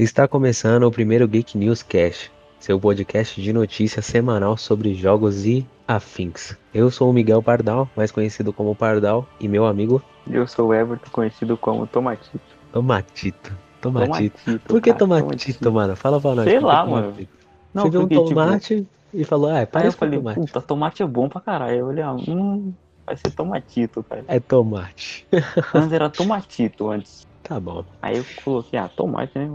Está começando o primeiro Geek News Cast, seu podcast de notícias semanal sobre jogos e afins. Eu sou o Miguel Pardal, mais conhecido como Pardal, e meu amigo Eu sou o Everton, conhecido como Tomatito. Tomatito. Tomatito. Tomatito, Por que cara, tomatito, mano? Fala pra nós. Sei lá, tomatito? Não, Você viu um tipo, tomate e falou, ah, eu parece com falei, tomate. puta, tomate é bom pra caralho. Eu olhei, ah, hum, vai ser tomatito, cara. É tomate. Antes era tomatito antes. Tá bom. Aí eu coloquei, ah, tomate, né?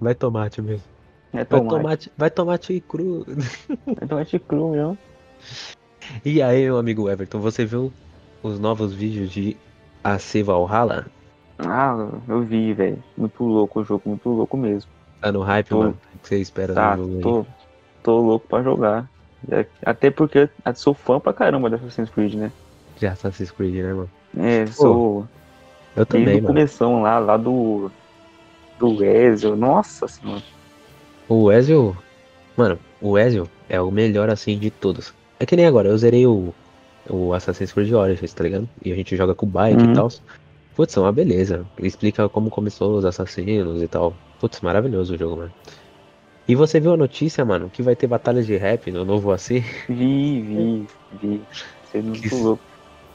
Vai tomate mesmo. É Vai tomate. tomate, vai tomate cru. É tomate cru mesmo. E aí, meu amigo Everton, você viu os novos vídeos de AC Valhalla? Ah, eu vi, velho. Muito louco o jogo, muito louco mesmo. Tá no hype, Tô- mano? O que você espera Tá, do jogo aí? tô, tô louco pra jogar. É, Até porque eu sou fã pra caramba da Assassin's Creed, né? De Assassin's Creed, né, mano? É, sou Eu desde também, o mano. começo lá, lá do. Do Ezio. Nossa senhora. O Ezio, mano, o Ezio é o melhor, assim, de todos. É que nem agora, eu zerei o, o Assassin's Creed Origins, tá ligado? E a gente joga com bike Uhum. e tal. Putz, é uma beleza. Ele explica como começou os assassinos e tal. Putz, maravilhoso o jogo, mano. E você viu a notícia, mano, que vai ter batalhas de rap no novo AC? Vi, vi, vi. Você é muito Que- louco.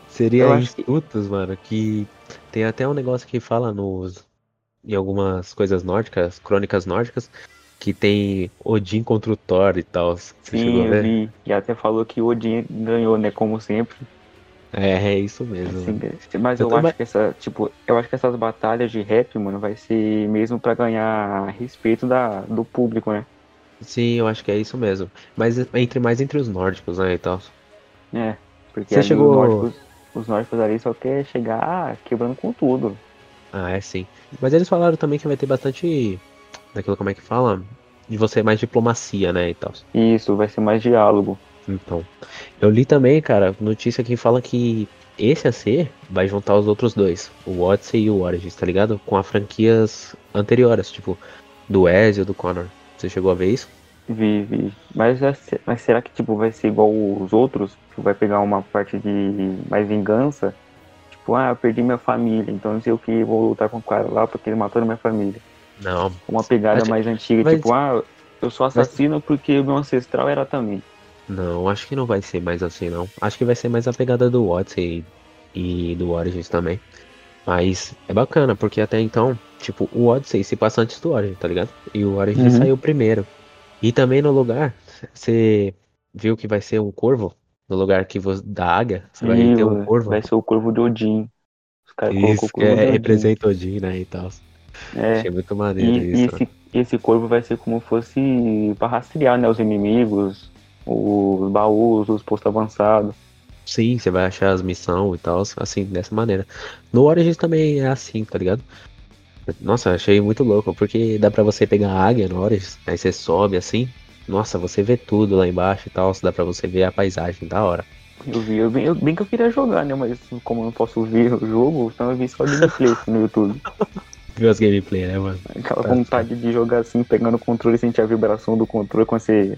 Seria Eu acho que- institutos, mano, que tem até um negócio que fala nos em algumas coisas nórdicas, crônicas nórdicas, que tem Odin contra o Thor e tal. Você chegou Sim, a eu ver? vi. E até falou que Odin ganhou, né? Como sempre. É, é isso mesmo. Assim, mano. mas Eu eu, acho que essa, tipo, eu acho que essas batalhas de rap, mano, vai ser mesmo pra ganhar respeito da, do público, né? Sim, eu acho que é isso mesmo. Mas entre mais entre os nórdicos, né, e tal. É. Porque Você chegou- os nórdicos, os nórdicos ali só quer chegar quebrando com tudo. Ah, é sim. Mas eles falaram também que vai ter bastante daquilo como é que fala, de você mais diplomacia, né, e tal. Isso, vai ser mais diálogo. Então, eu li também, cara, notícia que fala que esse AC vai juntar os outros dois, o Odyssey e o Origins, tá ligado? Com as franquias anteriores, tipo, do Ezio, do Connor. Você chegou a ver isso? Vi, vi. Mas, é- mas será que, tipo, vai ser igual os outros? Vai pegar uma parte de mais vingança? Tipo, ah, eu perdi minha família, então não sei o que, vou lutar com o cara lá porque ele matou minha família. Não. Uma pegada Mas- mais antiga, mas- tipo, ah, eu sou assassino porque o meu ancestral era também. Não, acho que não vai ser mais assim, não. Acho que vai ser mais a pegada do Odyssey e do Origins também. Mas é bacana, porque até então, tipo, o Odyssey se passa antes do Origins, tá ligado? E o Origins Uhum. saiu primeiro. E também no lugar, você viu que vai ser um corvo? No lugar que você, da águia, você vai E ter um corvo. vai ser o corvo de Odin. Os caras Isso, o que corvo é, Odin. representa Odin, né, e tal. É, Achei muito maneiro e, e isso. esse, esse corvo vai ser como fosse pra rastrear, né, os inimigos, os baús, os postos avançados. Sim, você vai achar as missões e tal, assim, dessa maneira. No Origins também é assim, tá ligado? Nossa, achei muito louco, porque dá pra você pegar a águia no Origins, aí você sobe assim, nossa, você vê tudo lá embaixo e tal, dá pra você ver a paisagem, da hora. Eu vi, eu bem, eu, bem que eu queria jogar, né? Mas como eu não posso ver o jogo, então eu vi só gameplay no YouTube. Viu as gameplay, né, mano? Aquela Tá vontade de jogar assim, pegando o controle e sentir a vibração do controle quando você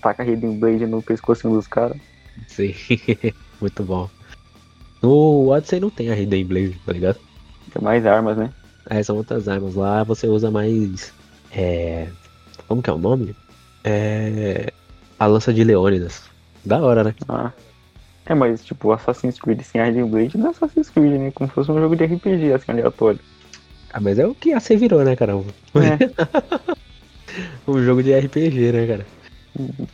taca a Hidden Blade no pescocinho dos caras. Sim, muito bom. No Odyssey não tem a Hidden Blade, tá ligado? Tem mais armas, né? É, são outras armas. Lá você usa mais. É. Como que é o nome? É. A lança de Leônidas. Da hora, né? Ah. É, mas tipo, Assassin's Creed sem a Hidden Blade não é Assassin's Creed, né? Como se fosse um jogo de RPG, assim, aleatório. Ah, mas é o que a C virou, né, cara? É, Um jogo de RPG, né, cara?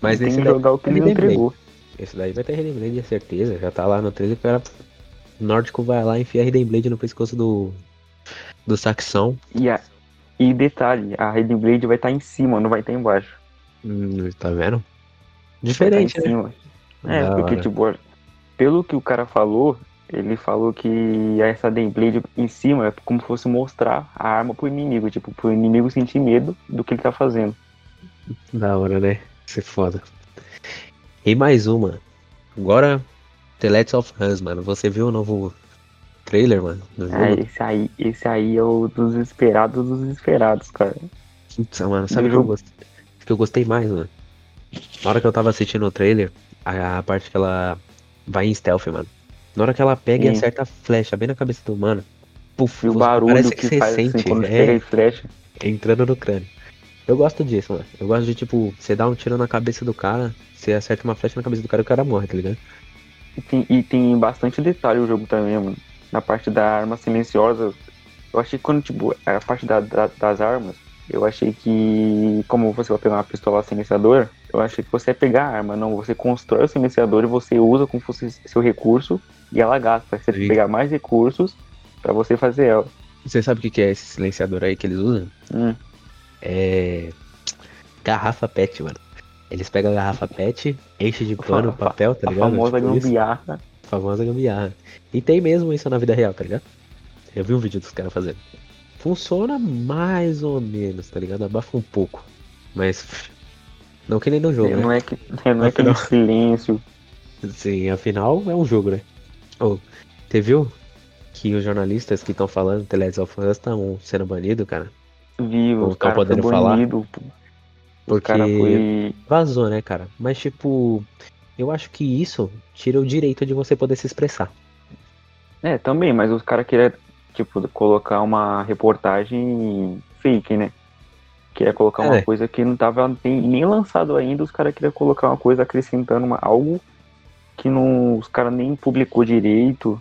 Mas tem esse jogar o que ele entregou. Esse daí vai ter Hidden Blade, é certeza. Já tá lá no 13, o cara. Nórdico vai lá e enfia a Hidden Blade no pescoço do. Do Saxão. E, a, e detalhe, a Hidden Blade vai estar em cima, não vai estar embaixo. Hum, tá vendo? Vai Diferente, né? É, Da porque, hora. tipo, pelo que o cara falou, ele falou que essa Blade em cima é como se fosse mostrar a arma pro inimigo, tipo, pro inimigo sentir medo do que ele tá fazendo. Da hora, né? Isso é foda. E mais uma. Agora, The Let's of Us, mano. Você viu o novo trailer, mano? É, esse aí, esse aí é o dos esperados dos esperados, cara. Putz, mano, sabe o que eu gostei? Que eu gostei mais, mano? Na hora que eu tava assistindo o trailer, a, a parte que ela vai em stealth, mano. Na hora que ela pega e Sim. acerta a flecha bem na cabeça do humano. Puf, E o barulho parece que, que, você faz sente. assim é, e flecha. entrando no crânio. Eu gosto disso, mano. Eu gosto de, tipo, você dá um tiro na cabeça do cara, você acerta uma flecha na cabeça do cara e o cara morre, tá ligado? E tem, e tem bastante detalhe o jogo também, mano. Na parte da arma silenciosa, eu achei que quando, tipo, a parte da, da, das armas, eu achei que, como você vai pegar uma pistola silenciador, eu achei que você ia pegar a arma. Não, você constrói o silenciador e você usa como fosse seu recurso e ela gasta. Você Sim. pegar mais recursos para você fazer ela. Você sabe o que é esse silenciador aí que eles usam? Hum. É. Garrafa PET, mano. Eles pegam a garrafa PET, enchem de pano, papel, tá ligado? A famosa tipo gambiarra. Famosa gambiarra. E tem mesmo isso na vida real, tá ligado? Eu vi um vídeo dos caras fazendo. Funciona mais ou menos, tá ligado? Abafa um pouco. Mas. Não que nem no jogo, né? Não é, que, não é aquele silêncio. Sim, afinal é um jogo, né? Oh, você viu que os jornalistas que estão falando The Last of Us estão sendo banidos, cara? Viu, não estão podendo falar. Banido, porque foi... vazou, né, cara? Mas tipo, eu acho que isso tira o direito de você poder se expressar. É, também, mas os caras queriam, tipo, colocar uma reportagem fake, né? Queria colocar uma é. coisa que não tava nem lançado ainda, os caras queriam colocar uma coisa acrescentando uma, algo que não, os caras nem publicou direito.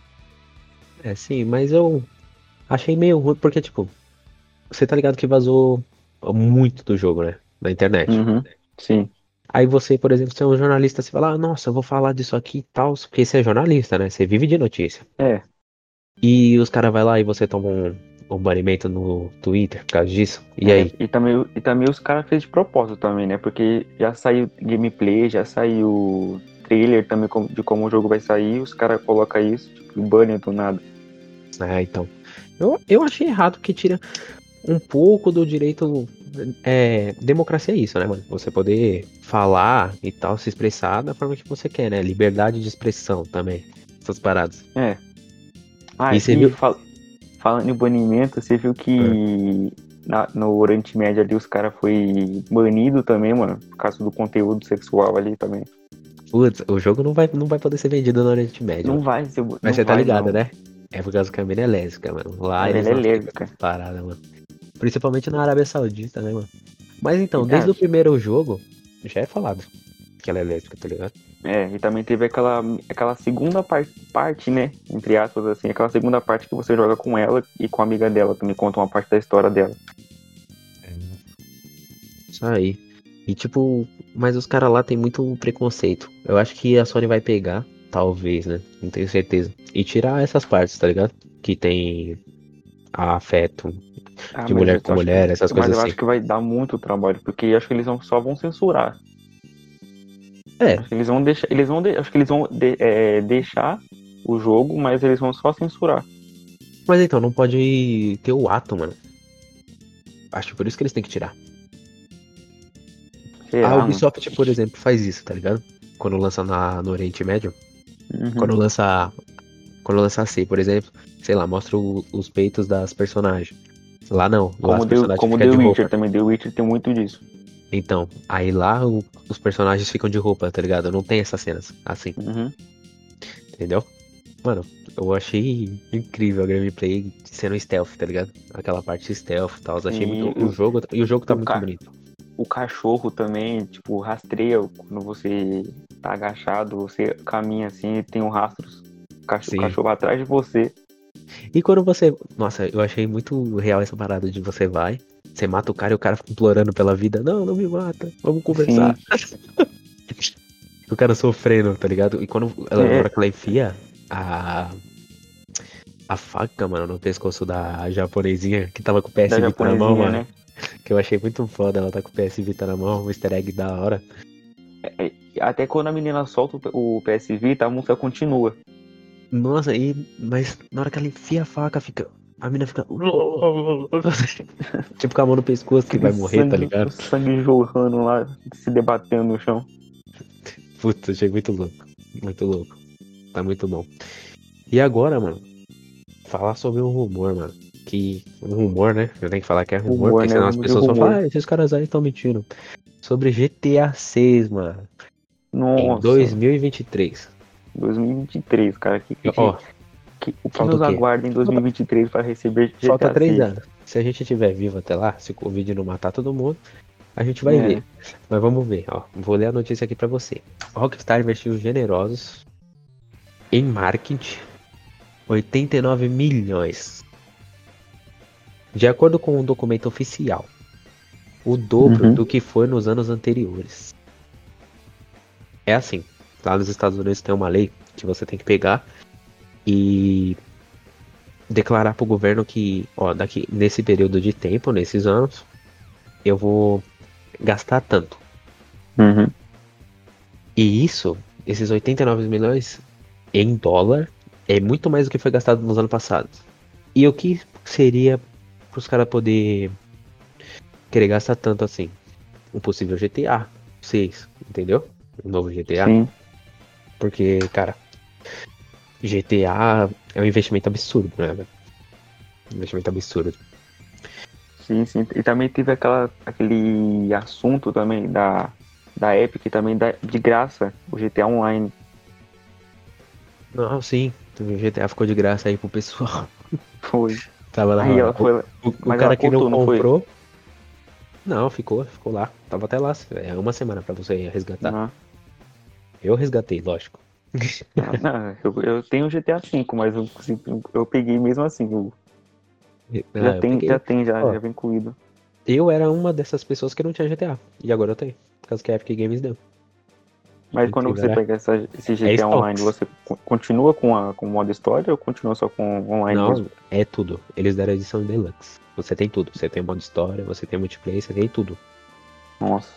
É, sim, mas eu achei meio ruim, porque, tipo, você tá ligado que vazou muito do jogo, né? Na internet. Uhum, sim. Aí você, por exemplo, você é um jornalista, você fala, ah, nossa, eu vou falar disso aqui e tal, porque você é jornalista, né? Você vive de notícia. É. E os caras vão lá e você toma um, um banimento no Twitter por causa disso. E é, aí? E também, e também os caras fez de propósito também, né? Porque já saiu gameplay, já saiu trailer também de como o jogo vai sair, os caras colocam isso, tipo, banner do nada. Ah, então. Eu, eu achei errado que tira um pouco do direito. É, democracia é isso, né, mano? Você poder falar e tal, se expressar da forma que você quer, né? Liberdade de expressão também. Essas paradas. É. Ah, e você viu... Fal... falando em banimento, você viu que é. na, no Oriente Médio ali os caras foi banido também, mano, por causa do conteúdo sexual ali também. Putz, o jogo não vai, não vai poder ser vendido no Oriente Médio. Não mano. vai ser. Mas você tá ligado, não. né? É por causa que a mina é lésbica, mano. Lá a é lésbica. Parada, mano. Principalmente na Arábia Saudita, né, mano? Mas então, desde o primeiro jogo, já é falado que ela é lésbica, tá ligado? É, e também teve aquela, aquela segunda par parte, né? Entre aspas, assim, aquela segunda parte que você joga com ela e com a amiga dela, também conta uma parte da história dela. É. Isso aí. E tipo, mas os caras lá tem muito preconceito. Eu acho que a Sony vai pegar, talvez, né? Não tenho certeza. E tirar essas partes, tá ligado? Que tem afeto ah, de mulher com mulher, que, essas coisas assim. Mas eu acho que vai dar muito trabalho, porque acho que eles só vão censurar. É. Eles vão deixar, eles vão de, acho que eles vão de, é, deixar o jogo, mas eles vão só censurar. Mas então, não pode ter o ato, mano. Acho que por isso que eles têm que tirar. Será, a Ubisoft, mano? por exemplo, faz isso, tá ligado? Quando lança na, no Oriente Médio. Uhum. Quando lança. Quando lança C, por exemplo, sei lá, mostra o, os peitos das personagens. Lá não. Lá como deu, como The Witcher também, The Witcher tem muito disso. Então, aí lá o, os personagens ficam de roupa, tá ligado? Não tem essas cenas assim. Uhum. Entendeu? Mano, eu achei incrível a gameplay sendo stealth, tá ligado? Aquela parte stealth e tal. Achei muito. O jogo, e o jogo tá o muito bonito. O cachorro também, tipo, rastreia quando você tá agachado, você caminha assim e tem um rastro. O cachorro, o cachorro atrás de você. E quando você. Nossa, eu achei muito real essa parada de você vai, você mata o cara e o cara fica implorando pela vida. Não, não me mata, vamos conversar. o cara sofrendo, tá ligado? E quando ela, é. hora que ela enfia a. A faca, mano, no pescoço da japonesinha que tava com o PS Vita na mão, mano. Né? Que eu achei muito foda, ela tá com o PS Vita na mão, um easter egg da hora. É, é até quando a menina solta o PS Vita, a música continua. Nossa, e, mas na hora que ela enfia a faca, fica. A mina fica. tipo com a mão no pescoço que vai morrer, tá sangue, tá ligado? Sangue jorrando lá, se debatendo no chão. Puta, achei muito louco. Muito louco. Tá muito bom. E agora, mano, falar sobre um rumor, mano. Que. Um rumor, né? Eu tenho que falar que é rumor, rumor porque né? senão as pessoas vão falar, ah, esses caras aí estão mentindo. Sobre GTA 6, mano. Nossa. Em 2023. 2023, cara. Que, que, oh, que, o que nos aguarda em 2023 para receber GTA Falta três anos. Se a gente estiver vivo até lá, se o Covid não matar todo mundo, a gente vai É. ver. Mas vamos ver, ó. Vou ler a notícia aqui pra você. Rockstar investiu generosos em marketing 89 milhões. De acordo com um documento oficial, o dobro Uhum. do que foi nos anos anteriores. É assim, lá nos Estados Unidos tem uma lei que você tem que pegar e declarar pro governo que, ó, daqui nesse período de tempo, nesses anos, eu vou gastar tanto. Uhum. E isso, esses 89 milhões em dólar, é muito mais do que foi gastado nos anos passados. E o que seria pros caras poder querer gastar tanto assim? Um possível GTA 6, entendeu? Um novo GTA. Sim. Porque, cara, GTA é um investimento absurdo, né? Investimento absurdo. Sim, sim. E também teve aquela, aquele assunto também da, da Epic também da, de graça, o GTA Online. Não, sim, o GTA ficou de graça aí pro pessoal. Foi. Tava lá. Aí ela o- foi. O, o cara ela que não cortou, não comprou. Não, ficou, ficou lá. Tava até lá. É uma semana pra você resgatar. Não, Eu resgatei, lógico. Não, eu, eu tenho o GTA V, mas eu, eu peguei mesmo assim. o- Ah, já, eu tem, já tem, já, Ó. já vem incluído. Eu era uma dessas pessoas que não tinha GTA. E agora eu tenho. Por causa que a Epic Games deu. Mas Tem quando você ver. pega essa, esse É GTA stocks. Online, você co- continua com, a, com o modo história ou continua só com online Não, mesmo? é tudo. Eles deram a edição deluxe. Você tem tudo. Você tem modo história, você tem multiplayer, você tem tudo. Nossa.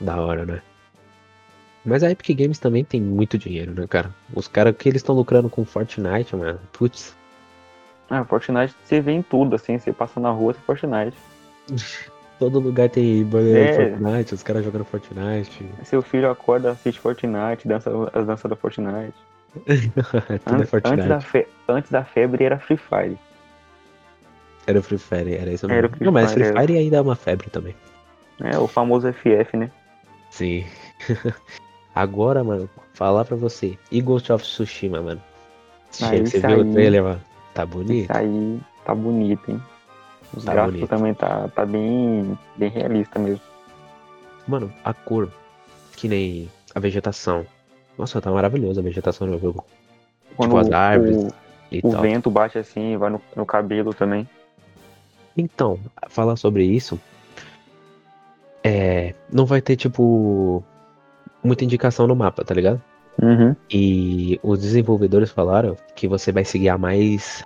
Da hora, né? Mas a Epic Games também tem muito dinheiro, né, cara? Os caras que eles estão lucrando com Fortnite, mano. Putz. Ah, Fortnite você vê em tudo, assim, você passa na rua, você Fortnite. Todo lugar tem bandeira de É. Fortnite, os caras jogando Fortnite. Seu filho acorda, assiste Fortnite, dança as danças da Fortnite. Tudo é Antes, Fortnite. antes, da fe- antes da febre era Free Fire. Era o Free Fire, era isso mesmo. Era o Free Não, mas Fire, Free era. Fire ainda é uma febre também. É, o famoso FF, né? Sim. Agora, mano, falar pra você. E Ghost of Tsushima, mano. Ah, Chega, você esse viu aí- o trailer, mano? Tá bonito? Isso aí tá bonito, hein? Os Tá gráficos bonito. também tá, tá bem, bem realista mesmo. Mano, a cor, que nem a vegetação. Nossa, tá maravilhoso a vegetação no jogo. Quando as árvores o, E o tal. vento bate assim, vai no, no cabelo também. Então, falar sobre isso. É. Não vai ter, tipo. Muita indicação no mapa, tá ligado? Uhum. E os desenvolvedores falaram que você vai se guiar mais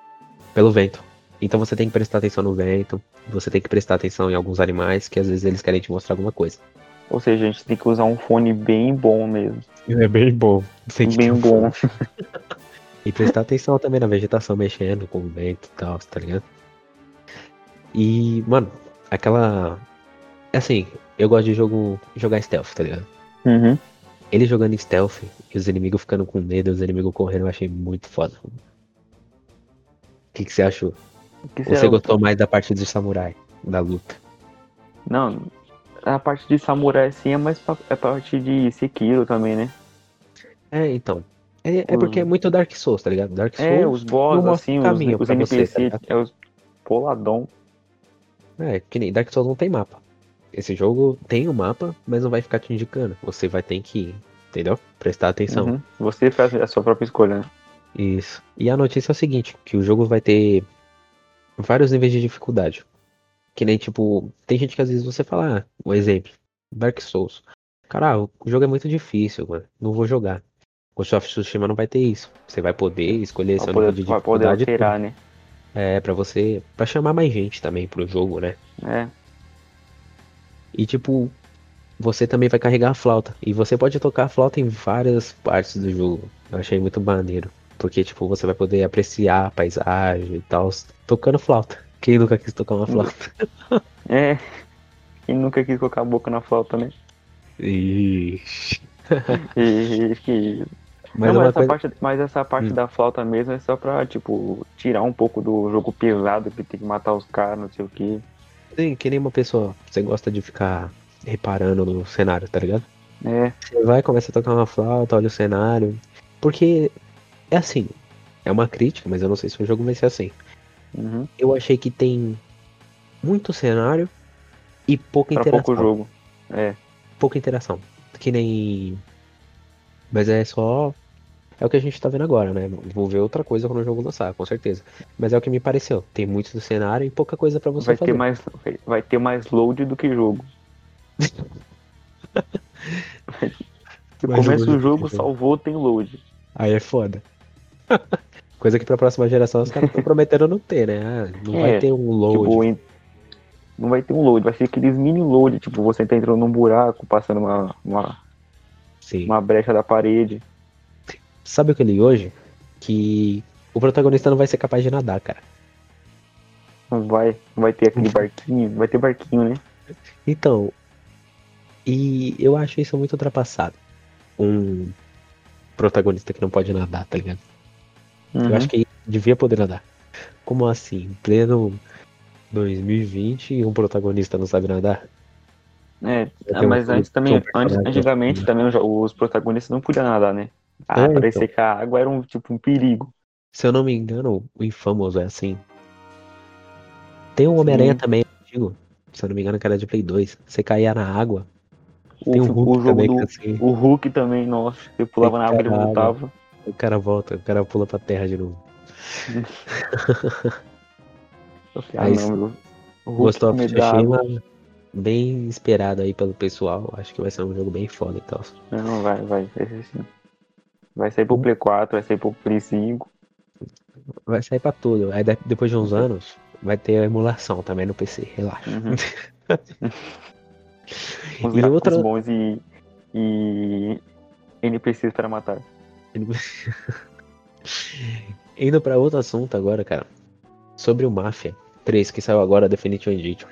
pelo vento. Então você tem que prestar atenção no vento, você tem que prestar atenção em alguns animais que às vezes eles querem te mostrar alguma coisa. Ou seja, a gente tem que usar um fone bem bom mesmo. É bem bom. Tem que Bem um bom. E prestar atenção também na vegetação mexendo com o vento e tal, tá ligado? E, mano, aquela. Assim, eu gosto de jogo, jogar stealth, tá ligado? Uhum. Ele jogando em stealth e os inimigos ficando com medo, os inimigos correndo, eu achei muito foda. O que, que você achou? Que você será? gostou mais da parte de samurai, da luta? Não, a parte de samurai sim é mais pra, é parte de Sekiro também, né? É, então. É, é porque é muito Dark Souls, tá ligado? Dark Souls. É, os boss, assim, os, os pra você, NPC, tá é os poladão. É, que nem Dark Souls não tem mapa. Esse jogo tem um mapa, mas não vai ficar te indicando. Você vai ter que, entendeu? Prestar atenção. Uhum. Você faz a sua própria escolha, né? Isso. E a notícia é o seguinte, que o jogo vai ter vários níveis de dificuldade. Que nem, tipo, tem gente que às vezes você fala, ah, um exemplo, Dark Souls. Cara, o jogo é muito difícil, mano. Não vou jogar. Ghost of Tsushima não vai ter isso. Você vai poder escolher seu poder, nível de poder dificuldade. e tudo. alterar, né? É, pra você. Pra chamar mais gente também pro jogo, né? É. E tipo, você também vai carregar a flauta. E você pode tocar a flauta em várias partes do jogo. Eu achei muito maneiro. Porque, tipo, você vai poder apreciar a paisagem e tal, tocando flauta. Quem nunca quis tocar uma flauta? É. Quem nunca quis colocar a boca na flauta, né? Ixi. Que... Mas Não, mas, essa coisa. parte, mas essa parte Hum. da flauta mesmo é só pra, tipo, tirar um pouco do jogo pesado, que tem que matar os caras, não sei o quê. Que nem uma pessoa. Você gosta de ficar reparando no cenário, tá ligado? É. Você vai, começa a tocar uma flauta, olha o cenário. Porque é assim. É uma crítica, mas eu não sei se o jogo vai ser assim. Uhum. Eu achei que tem muito cenário e pouca Pra interação. pouco jogo. É. Pouca interação. Que nem. Mas é só. É o que a gente tá vendo agora, né? Vou ver outra coisa quando o jogo lançar, com certeza. Mas é o que me pareceu. Tem muito do cenário e pouca coisa pra você Vai fazer. ter, mais, vai ter mais load do que jogo. Você Mais começa load o jogo, jogo. salvou, tem load. Aí é foda. coisa que pra próxima geração os caras estão prometendo não ter, né? Ah, não É, vai ter um load. Tipo, em- não vai ter um load, vai ser aqueles mini load, tipo, você tá entrando num buraco, passando uma, uma, Sim. uma brecha da parede. Sabe o que eu li hoje? Que o protagonista não vai ser capaz de nadar, cara. Não vai, vai ter aquele barquinho, vai ter barquinho, né? Então, e eu acho isso muito ultrapassado. Um protagonista que não pode nadar, tá ligado? Eu Uhum. acho que devia poder nadar. Como assim? Em pleno 2020 um protagonista não sabe nadar? É, ah, um- mas antes também, antes, antigamente também os protagonistas não podiam nadar, né? Ah, É, parecia então. que a água era um tipo um perigo. Se eu não me engano, o Infamous é assim. Tem um Homem-Aranha Sim. também, antigo. Se eu não me engano, que era de Play 2. Você caía na água. O, Tem um o Hulk jogo também, do. que assim, O Hulk também, nossa, você pulava na água e voltava. o cara volta, o cara pula pra terra de novo. Falei, ah, não. O Hulk Ghost of. Tsushima, bem esperado aí pelo pessoal. Acho que vai ser um jogo bem foda e tal. Não, vai, vai, vai ser assim. Vai sair pro Play 4, vai sair pro Play 5. Vai sair pra tudo. Aí de- depois de uns anos, vai ter a emulação também no PC, relaxa. Uhum. E outra- bons e, e NPCs para matar. Indo pra outro assunto agora, cara. Sobre o Mafia 3, que saiu agora, Definitive Edition.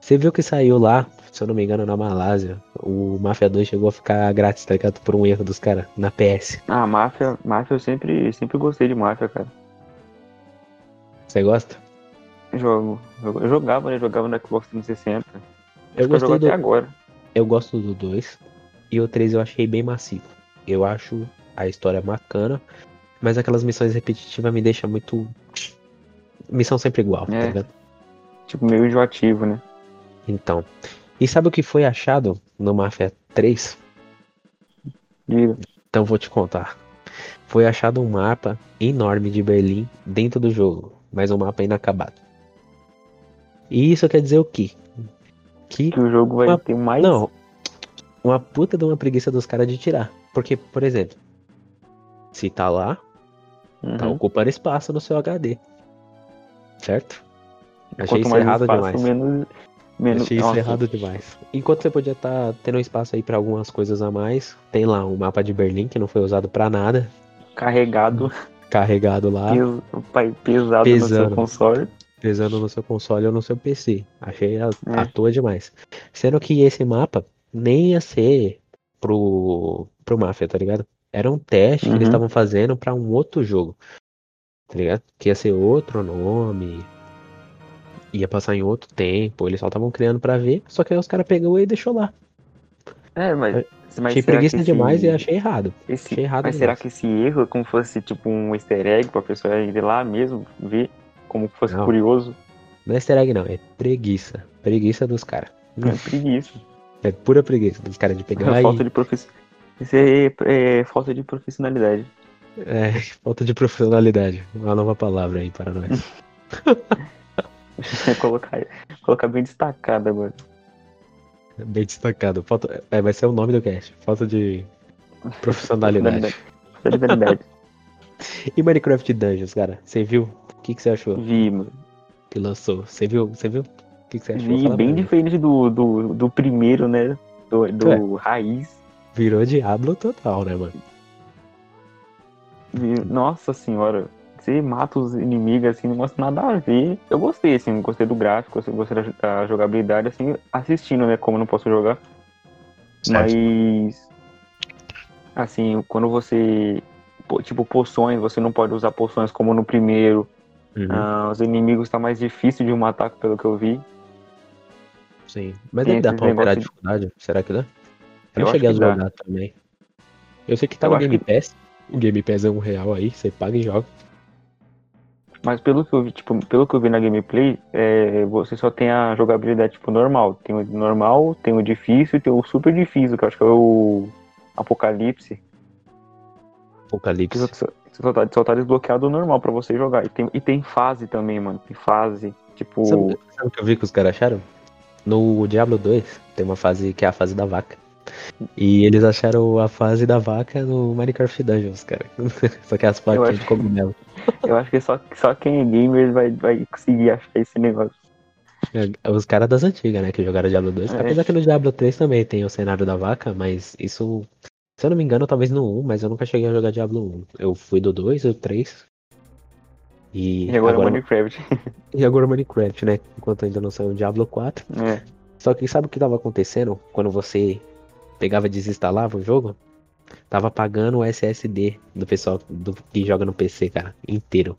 Você viu que saiu lá, se eu não me engano, na Malásia. O Mafia 2 chegou a ficar grátis, tá ligado? Por um erro dos caras, na PS. Ah, Máfia, Máfia eu sempre, sempre gostei de Máfia, cara. Você gosta? Jogo. Eu eu jogava, né? Jogava no Xbox 360. Acho Eu eu jogo gostei até do, agora. Eu gosto do 2. E o 3 eu achei bem macio. Eu acho a história bacana. Mas aquelas missões repetitivas me deixam muito. Missão sempre igual, tá É. ligado? Tipo, meio enjoativo, né? Então. E sabe o que foi achado no Mafia 3? Diga. Então vou te contar. Foi achado um mapa enorme de Berlim dentro do jogo. Mas um mapa inacabado. E isso quer dizer o quê? Que Que o jogo vai Uma- ter mais. Não. Uma puta de uma preguiça dos caras de tirar. Porque, por exemplo, se tá lá, tá Uhum. ocupando espaço no seu HD. Certo? Achei Quanto isso errado espaço, demais. menos. Menos... Achei isso errado demais. Enquanto você podia estar tendo espaço aí pra algumas coisas a mais, tem lá um mapa de Berlim que não foi usado pra nada, Carregado, carregado lá, pes- pai- pesado, no Pesando. seu console. pesando no seu console ou no seu PC. Achei à É. à toa demais. Sendo que esse mapa nem ia ser pro, pro Mafia, tá ligado? Era um teste que eles Uhum. estavam fazendo pra um outro jogo. Tá ligado? Que ia ser outro nome. Ia passar em outro tempo. Eles só estavam criando pra ver. Só que aí os caras pegou e deixou lá. É, mas. mas achei será preguiça esse- demais e achei errado. Esse, achei errado mas será demais. que esse erro é como fosse tipo um easter egg pra pessoa ir lá mesmo, ver como fosse Não. curioso? Não é easter egg, não. É preguiça. Preguiça dos caras. É preguiça. É pura preguiça dos caras de pegar falta e. de profiss... Isso é, é falta de profissionalidade. É, falta de profissionalidade. Uma nova palavra aí para nós. colocar, colocar bem destacado agora. Bem destacado. Falta, é, vai ser o nome do cast. Falta de profissionalidade. Profissionalidade. e Minecraft Dungeons, cara? Você viu? O que, que você achou Vi, mano. que lançou? Você viu? Você viu? O que, que você achou? Vi bem diferente do, do, do primeiro, né? Do, do raiz. Virou Diablo total, né, mano? Nossa senhora. Você mata os inimigos assim, não gosta nada a ver. Eu gostei, assim, gostei do gráfico, gostei da, da jogabilidade, assim, assistindo, né? Como eu não posso jogar. Mas. Assim, quando você. Tipo, poções, você não pode usar poções como no primeiro. Uhum, Ah, os inimigos tá mais difícil de matar, pelo que eu vi. sim. Mas deve dar esses pra alterar a negócio de- dificuldade? Será que dá? Eu, Eu não cheguei a dá. jogar também. Eu sei que tá Eu no Game que- Pass. O Game Pass é um real aí, você paga e joga. Mas pelo que eu vi, tipo, pelo que eu vi na gameplay, é, você só tem a jogabilidade tipo normal. Tem o normal, tem o difícil e tem o super difícil, que eu acho que é o Apocalipse. Apocalipse. Só, só, tá, só tá desbloqueado o normal pra você jogar. E tem, e tem fase também, mano. Tem fase. Tipo. Sabe, sabe o que eu vi que os caras acharam? No Diablo 2 tem uma fase que é a fase da vaca. E eles acharam a fase da vaca no Minecraft Dungeons, cara. Só que as plaquinhas acho- de cogumelo. Eu acho que só, só quem é gamer vai, vai conseguir achar esse negócio. É, Os caras das antigas, né, que jogaram Diablo 2. É. Apesar que no Diablo 3 também tem o cenário da vaca, mas isso, se eu não me engano, talvez no 1, mas eu nunca cheguei a jogar Diablo 1. Eu fui do 2, do 3. E, E agora, agora, Minecraft. e agora Minecraft, né? Enquanto ainda não saiu o Diablo 4. É. Só que sabe o que tava acontecendo quando você pegava e desinstalava o jogo? Tava apagando o SSD do pessoal do, que joga no PC, cara, inteiro.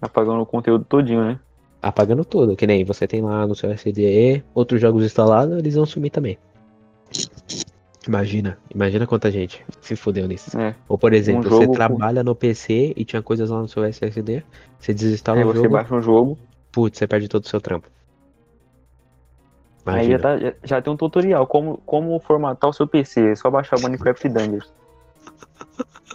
Apagando o conteúdo todinho, né? Apagando tudo, que nem você tem lá no seu SSD outros jogos instalados, eles vão sumir também. Imagina, imagina quanta gente se fudeu nisso. É. Ou por exemplo, jogo você com- trabalha no PC e tinha coisas lá no seu SSD, você desinstala Aí o você jogo, baixa um jogo, putz, você perde todo o seu trampo. Aí já, tá- já, já tem um tutorial. Como, como formatar o seu PC. É só baixar o Minecraft Dungeons.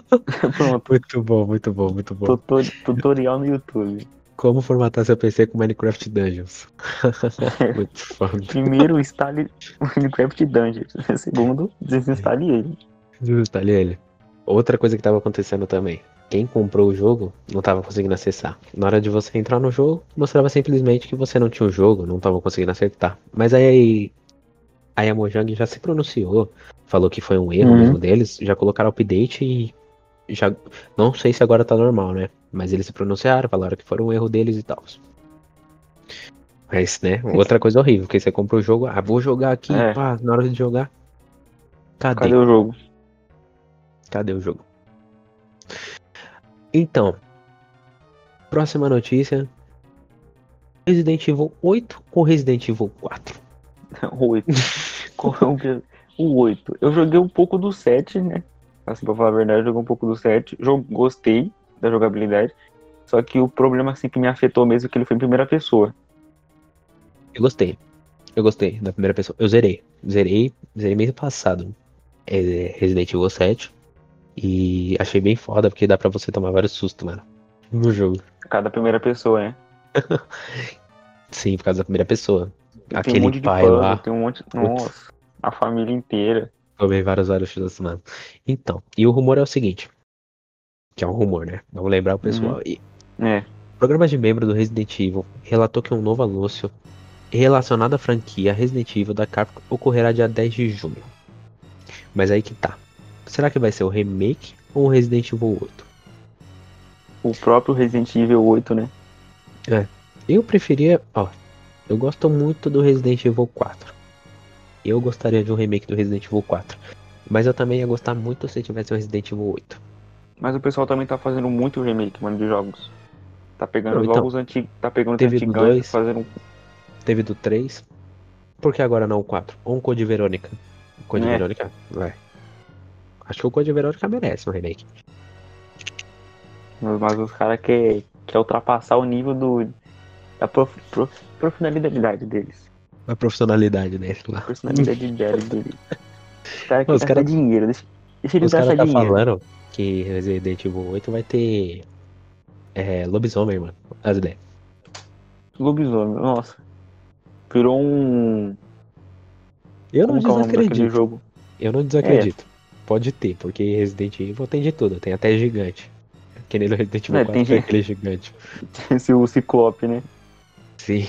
Pronto. Muito bom, muito bom, muito bom. tutor- tutorial no YouTube. Como formatar seu PC com Minecraft Dungeons. muito foda. Primeiro, instale Minecraft Dungeons. Segundo, desinstale ele. Desinstale ele. Outra coisa que tava acontecendo também. Quem comprou o jogo não tava conseguindo acessar. Na hora de você entrar no jogo, mostrava simplesmente que você não tinha o jogo, não tava conseguindo acertar. Mas aí, aí a Mojang já se pronunciou, falou que foi um erro Uhum. mesmo deles, já colocaram update e já não sei se agora tá normal, né? Mas eles se pronunciaram, falaram que foi um erro deles e tal. Mas, né, outra coisa horrível, que você compra o jogo, ah, vou jogar aqui, É. pá, na hora de jogar. Cadê? Cadê o jogo? Cadê o jogo? Então, próxima notícia. Resident Evil 8 ou Resident Evil 4? O 8. Qual é o que- O 8. Eu joguei um pouco do 7, né? Assim, pra falar a verdade, eu joguei um pouco do 7. Jo- Gostei da jogabilidade. Só que o problema assim, que me afetou mesmo é que ele foi em primeira pessoa. Eu gostei. Eu gostei da primeira pessoa. Eu zerei. Zerei, zerei mês passado. É, Resident Evil 7. E achei bem foda, porque dá pra você tomar vários sustos, mano. No jogo. Cada primeira pessoa, né? Sim, por causa da primeira pessoa. tem Aquele um monte de pai puzzle, lá. tem um monte. Nossa, a família inteira. Tomei vários, vários sustos, mano. Então, e o rumor é o seguinte. Que é um rumor, né? Vamos lembrar o pessoal aí. É. O programa de membro do Resident Evil relatou que um novo anúncio relacionado à franquia Resident Evil da Capcom ocorrerá dia 10 de junho. Mas aí que tá. Será que vai ser o remake ou o Resident Evil 8? O próprio Resident Evil 8, né? Eu preferia, ó, eu gosto muito do Resident Evil 4. Eu gostaria de um remake do Resident Evil 4. Mas eu também ia gostar muito se tivesse um Resident Evil 8. Mas o pessoal também tá fazendo muito remake, mano, de jogos. Tá pegando Não, então, jogos antigos, tá pegando teve do antigos dois. fazendo um Teve do 3. Por que agora não o 4? Ou um Code Verônica? O Code É. Verônica? Vai. Acho que o Code Verônica merece um remake. Mas, os caras querem quer ultrapassar o nível do, da prof, prof, profissionalidade deles. A profissionalidade dele lá. Personalidade deles. deles. Os caras querem gastar cara- dinheiro. Deixa, deixa eles gastar tá dinheiro. falando que Resident Evil 8 vai ter. É, lobisomem, mano. As ideias. Lobisomem, nossa. Virou um. Eu não Como é desacredito. jogo? Eu não desacredito. Pode ter, porque Resident Evil tem de tudo. Tem até gigante. Que nem no Resident Evil É, 4 tem tem aquele gigante. Esse o Ciclope, né? Sim.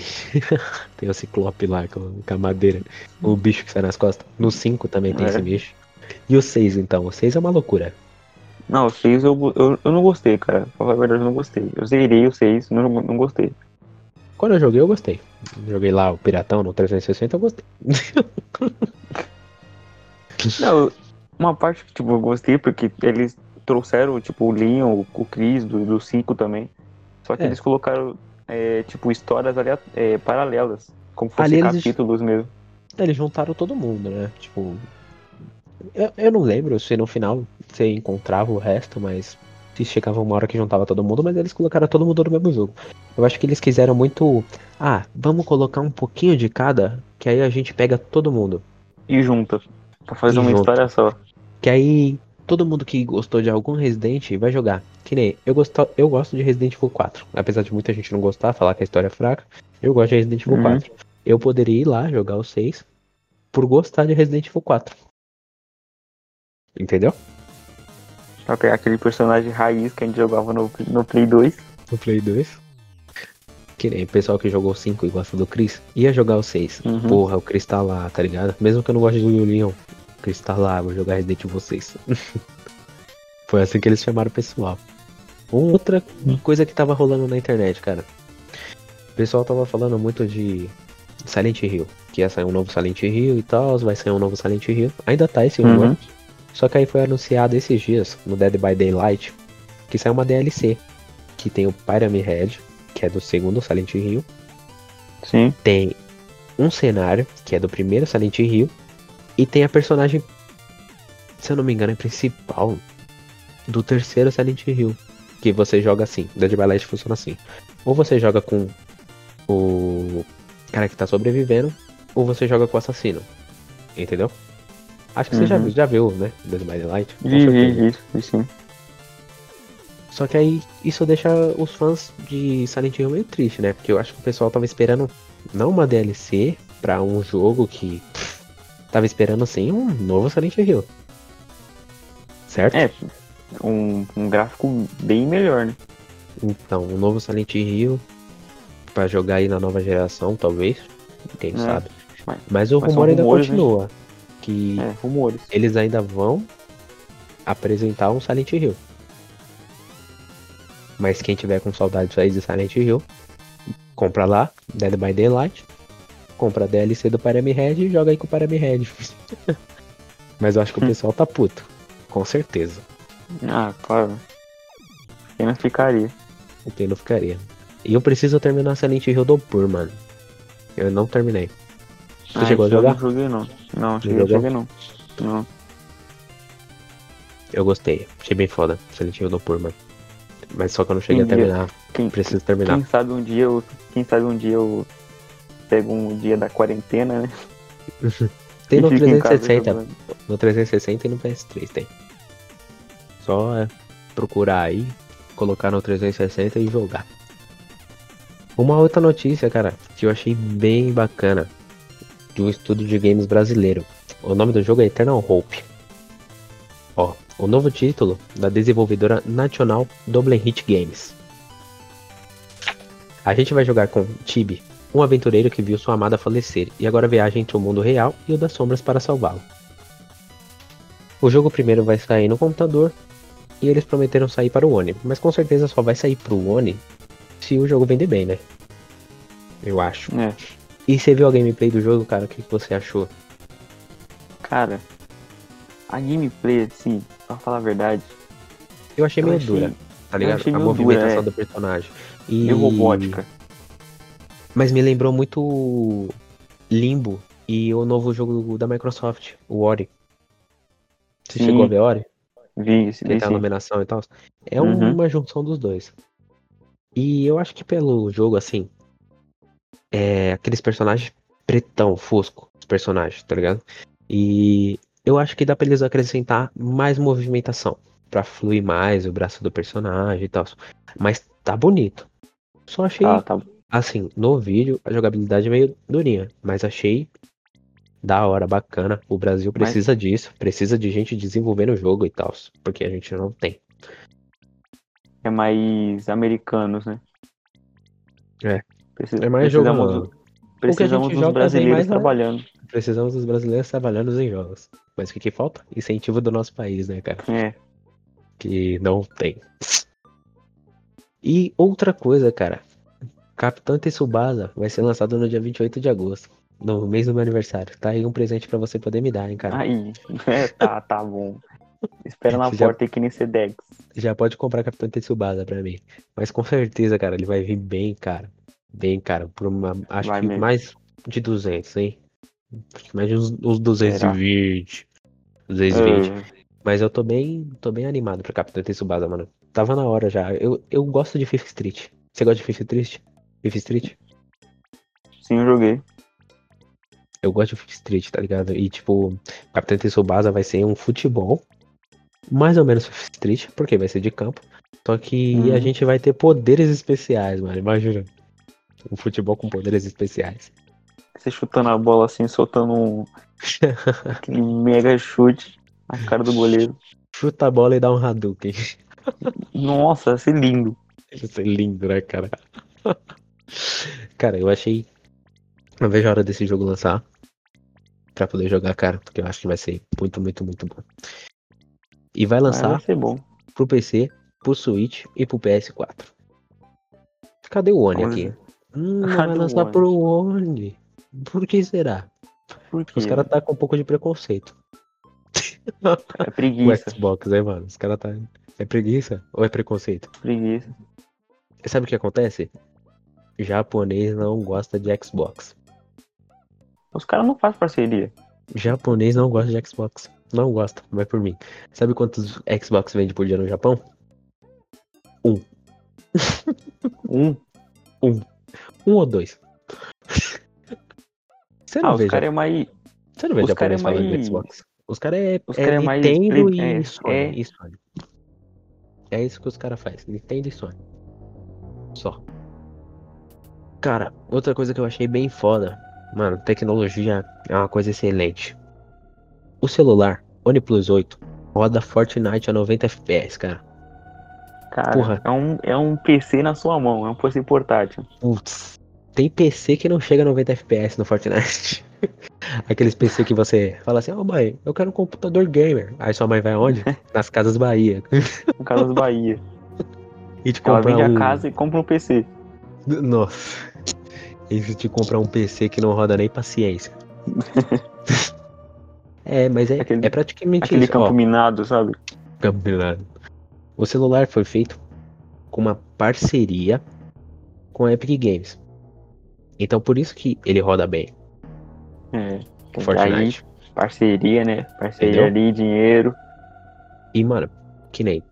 tem o Ciclope lá com, com a madeira. O bicho que sai nas costas. No 5 também tem É. esse bicho. E o 6 então? O 6 é uma loucura. Não, o 6 eu, eu, eu não gostei, cara. Pra falar a verdade, eu não gostei. Eu zerei o 6, não, não gostei. Quando eu joguei, eu gostei. Joguei lá o Piratão no 360, eu gostei. Não, uma parte que tipo, eu gostei porque eles trouxeram tipo, o Leon, o, Chris do, do 5 também. Só que É. eles colocaram é, tipo, histórias é, paralelas. Como fosse Ali eles- capítulos mesmo. Eles juntaram todo mundo, né? Tipo. Eu, eu não lembro se no final você encontrava o resto, mas. se chegava uma hora que juntava todo mundo, mas eles colocaram todo mundo no mesmo jogo. Eu acho que eles quiseram muito. Ah, vamos colocar um pouquinho de cada, que aí a gente pega todo mundo. E junta. Pra fazer E uma junta. história só. Que aí todo mundo que gostou de algum Resident vai jogar. Que nem eu gosto, eu gosto de Resident Evil 4. Apesar de muita gente não gostar, falar que a história é fraca, eu gosto de Resident Evil Uhum. 4. Eu poderia ir lá jogar o 6 por gostar de Resident Evil 4. Entendeu? Pra pegar aquele personagem raiz que a gente jogava no, no Play 2. No Play 2. Que nem o pessoal que jogou o 5 e gosta do Chris, ia jogar o 6. Uhum. Porra, o Chris tá lá, tá ligado? Mesmo que eu não goste do Leon, o Chris tá lá, vou jogar Resident Evil 6. Foi assim que eles chamaram o pessoal. Outra coisa que tava rolando na internet, cara. O pessoal tava falando muito de Silent Hill. Que ia sair um novo Silent Hill e tal, vai sair um novo Silent Hill. Ainda tá esse. Uhum. Só que aí foi anunciado esses dias, no Dead by Daylight, que saiu uma DLC. Que tem o Pyramid Head, que é do segundo Silent Hill. Sim. Tem um cenário, que é do primeiro Silent Hill. E tem a personagem, se eu não me engano, é principal do terceiro Silent Hill. Que você joga assim. Dead by Daylight funciona assim. Ou você joga com o cara que tá sobrevivendo, ou você joga com o assassino. Entendeu? Acho que você já, Uhum. viu- já viu, né? Dead by com Vi, vi, vi, sim. Só que aí isso deixa os fãs de Silent Hill meio triste, né? Porque eu acho que o pessoal tava esperando não uma DLC pra um jogo que tava esperando sim um novo Silent Hill. Certo? É, um, um gráfico bem melhor, né? Então, um novo Silent Hill pra jogar aí na nova geração, talvez. Quem É, sabe. mas- Mas o mas rumor ainda rumores, né? continua. Que É, rumores. eles ainda vão apresentar um Silent Hill. Mas quem tiver com saudade aí de Silent Hill, compra lá, Dead by Daylight, compra a DLC do Pyramid Head e joga aí com o Pyramid Head. Mas eu acho que o pessoal tá puto. Com certeza. Ah, claro. Quem não ficaria? O que não ficaria. E eu preciso terminar Silent Hill do Pur, mano. Eu não terminei. Você Ah, chegou a jogar? Não joguei não. Não, cheguei, joguei não. Não. Eu gostei. Achei bem foda. Silent Hill do Pur, mano. Mas só que eu não cheguei a Entendi. terminar. Quem, Preciso terminar. quem sabe um dia eu. Quem sabe um dia eu pego um dia da quarentena, né? Tem no fico em casa 360. jogando. No 360 e no PS3 tem. Só é procurar aí, colocar no 360 e jogar. Uma outra notícia, cara, que eu achei bem bacana. De um estúdio de games brasileiro. O nome do jogo é Eternal Hope. Ó, o novo título da desenvolvedora nacional Double Hit Games. A gente vai jogar com Tibi, um aventureiro que viu sua amada falecer e agora viaja entre o mundo real e o das sombras para salvá-lo. O jogo primeiro vai sair no computador e eles prometeram sair para o One, mas com certeza só vai sair para o One se o jogo vender bem, né? Eu acho. É, E você viu a gameplay do jogo, cara? O que você achou? cara. A gameplay, assim, pra falar a verdade, Eu achei Eu meio achei- dura, tá ligado? A meio dura, movimentação é. do personagem. E... meio robótica. Mas me lembrou muito Limbo e o novo jogo da Microsoft, o Ori. Você Sim. chegou a ver Ori? Vi, esse a esse- iluminação e tal. É Uhum. uma junção dos dois. E eu acho que pelo jogo, assim, é aqueles personagens pretão, fosco, os personagens, tá ligado? E eu acho que dá pra eles acrescentar mais movimentação, pra fluir mais o braço do personagem e tal. Mas tá bonito. Só achei, Tá, tá. Assim, no vídeo, a jogabilidade é meio durinha, mas achei da hora, bacana. O Brasil Mas- precisa disso, precisa de gente desenvolvendo o jogo e tal, porque a gente não tem. É mais americanos, né? É. Precis- É mais jogo, precisamos, precisamos dos joga vem brasileiros mais, né? trabalhando. Precisamos dos brasileiros trabalhando em jogos. Mas o que, que falta? Incentivo do nosso país, né, cara? É. Que não tem. E outra coisa, cara. Capitão Tsubasa vai ser lançado no dia 28 de agosto. No mês do meu aniversário. Tá aí um presente pra você poder me dar, hein, cara. Aí, é, tá, tá bom. Espera na Já- porta aí que nem Sedex. Já pode comprar Capitão Tsubasa pra mim. Mas com certeza, cara, ele vai vir bem, cara. Bem, cara. Por uma, acho Vai que mesmo. mais de 200, hein? Mais de uns, uns 220. 220. Ah, Mas eu tô bem, tô bem animado pro Capitão Tsubasa, mano. tava na hora já. Eu, eu gosto de Fifth Street. Você gosta de Fifth Street? Fifth Street? Sim, eu joguei. Eu gosto de Fifth Street, tá ligado? E tipo, Capitão Tsubasa vai ser um futebol. Mais ou menos Fifth Street, porque vai ser de campo. Só que Hum. a gente vai ter poderes especiais, mano. Imagina. Um futebol com poderes especiais. Você chutando a bola assim, soltando um. aquele mega chute na cara do goleiro. Chuta a bola e dá um Hadouken. Nossa, ia ser lindo. Isso é lindo, né, cara? Cara, eu achei. Não vejo a hora desse jogo lançar. Pra poder jogar, cara. Porque eu acho que vai ser muito, muito, muito bom. E vai Mas lançar vai ser bom. pro PC, pro Switch e pro PS4. Cadê o One aqui? Hum, não Cadê vai o lançar One? pro One. Por que será? Por quê? Os caras tá com um pouco de preconceito. É O preguiça. Xbox, né, mano? Os caras tá. É preguiça ou é preconceito? Preguiça. Sabe o que acontece? Japonês não gosta de Xbox. Os caras não fazem parceria. Japonês não gosta de Xbox. Não gosta, vai por mim. Sabe quantos Xbox vende por dia no Japão? Um. Um ou dois. Você não Ah, os vê, caras é mais. você não vê os cara é japonês falando de mais- Xbox. Os caras é, Os é cara é mais Nintendo e é, Sony. é. e Sony. É isso que os caras fazem. Nintendo e Sony. Só. Cara, outra coisa que eu achei bem foda. Mano, tecnologia é uma coisa excelente. O celular, OnePlus 8, roda Fortnite a 90 FPS, cara. Cara, Porra. É, um, é um PC na sua mão, é um PC portátil. Putz. Tem PC que não chega a 90 FPS no Fortnite. Aqueles PC que você fala assim, ô mãe, eu quero um computador gamer. Aí sua mãe vai onde? Nas Casas Bahia. Casas Bahia. E te Ela comprar vende um... a casa e compra um PC. Nossa. E se te comprar um PC que não roda nem paciência. é, mas é, Aquele- é praticamente Aquele isso. campo Ó, minado, sabe? campo minado. O celular foi feito com uma parceria com a Epic Games. Então por isso que ele roda bem. É. O Aí, Fortnite. parceria, né? Parceria Entendeu? ali, dinheiro. E, mano, que nem.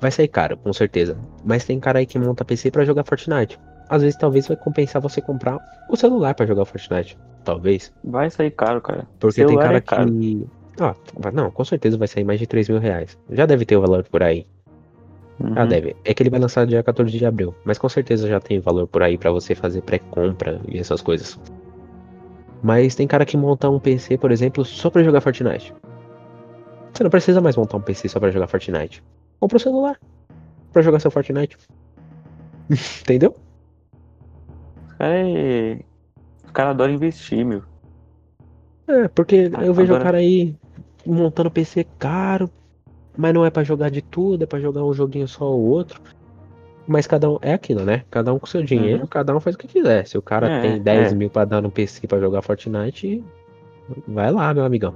Vai sair caro, com certeza. Mas tem cara aí que monta PC pra jogar Fortnite. Às vezes, talvez vai compensar você comprar o celular pra jogar Fortnite. Talvez. Vai sair caro, cara. Porque tem cara é caro. que. Ah, não, com certeza vai sair mais de 3 mil reais. Já deve ter o valor por aí. Já Uhum. deve. É que ele vai lançar dia 14 de abril. Mas com certeza já tem valor por aí pra você fazer pré-compra e essas coisas. Mas tem cara que monta um PC, por exemplo, só pra jogar Fortnite. Você não precisa mais montar um PC só pra jogar Fortnite. Compra o celular pra jogar seu Fortnite. Entendeu? Os caras é... Os caras adoram investir, meu. É, porque eu vejo o agora- cara aí montando PC caro, mas não é pra jogar de tudo, é pra jogar um joguinho só ou outro. Mas cada um. É aquilo, né? Cada um com seu dinheiro, Uhum. cada um faz o que quiser. Se o cara É, tem 10 é. mil pra dar no PC pra jogar Fortnite, vai lá, meu amigão.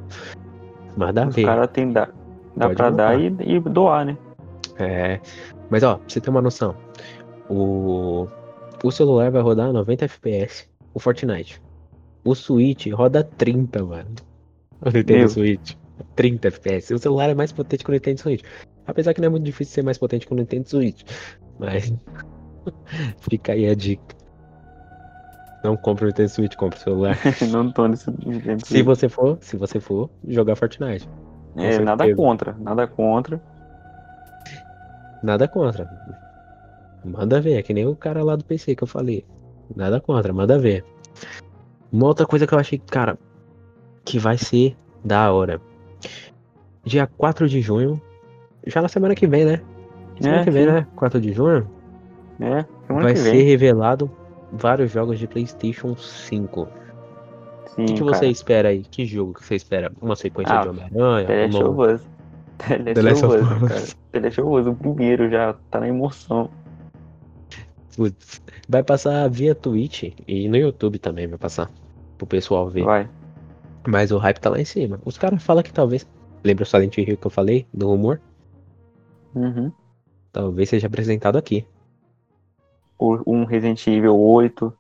Manda Os ver. caras tem dá, dá Pode pra dar e, e doar, né? É. Mas ó, pra você ter uma noção, o, o celular vai rodar 90 FPS, o Fortnite. O Switch roda 30, mano. O Nintendo Meu. Switch. 30 FPS. O celular é mais potente que o Nintendo Switch. Apesar que não é muito difícil ser mais potente que o Nintendo Switch. Mas. Fica aí a dica. Não compre o Nintendo Switch, compre o celular. não tô nesse. nesse- se você for, se você for jogar Fortnite. é, nada contra, nada contra. Nada contra. Manda ver, é que nem o cara lá do PC que eu falei. Nada contra, manda ver. Uma outra coisa que eu achei, cara, que vai ser da hora. Dia 4 de junho, já na semana que vem, né? Semana É, que vem, sim. né? 4 de junho, É, semana vai que ser vem. revelado vários jogos de PlayStation 5. Sim, O que, que você espera aí? Que jogo que você espera? Uma sequência Ah, de Homem-Aranha? The Last novo- of Us. The Last The Last of Us, cara. The Last of Us, o primeiro já tá na emoção. Putz, Vai passar via Twitch e no YouTube também vai passar. Pro pessoal ver. Vai. Mas o hype tá lá em cima. Os caras falam que talvez. Lembra o Silent Hill que eu falei? Do rumor? Uhum. Talvez seja apresentado aqui. Um Resident Evil 8,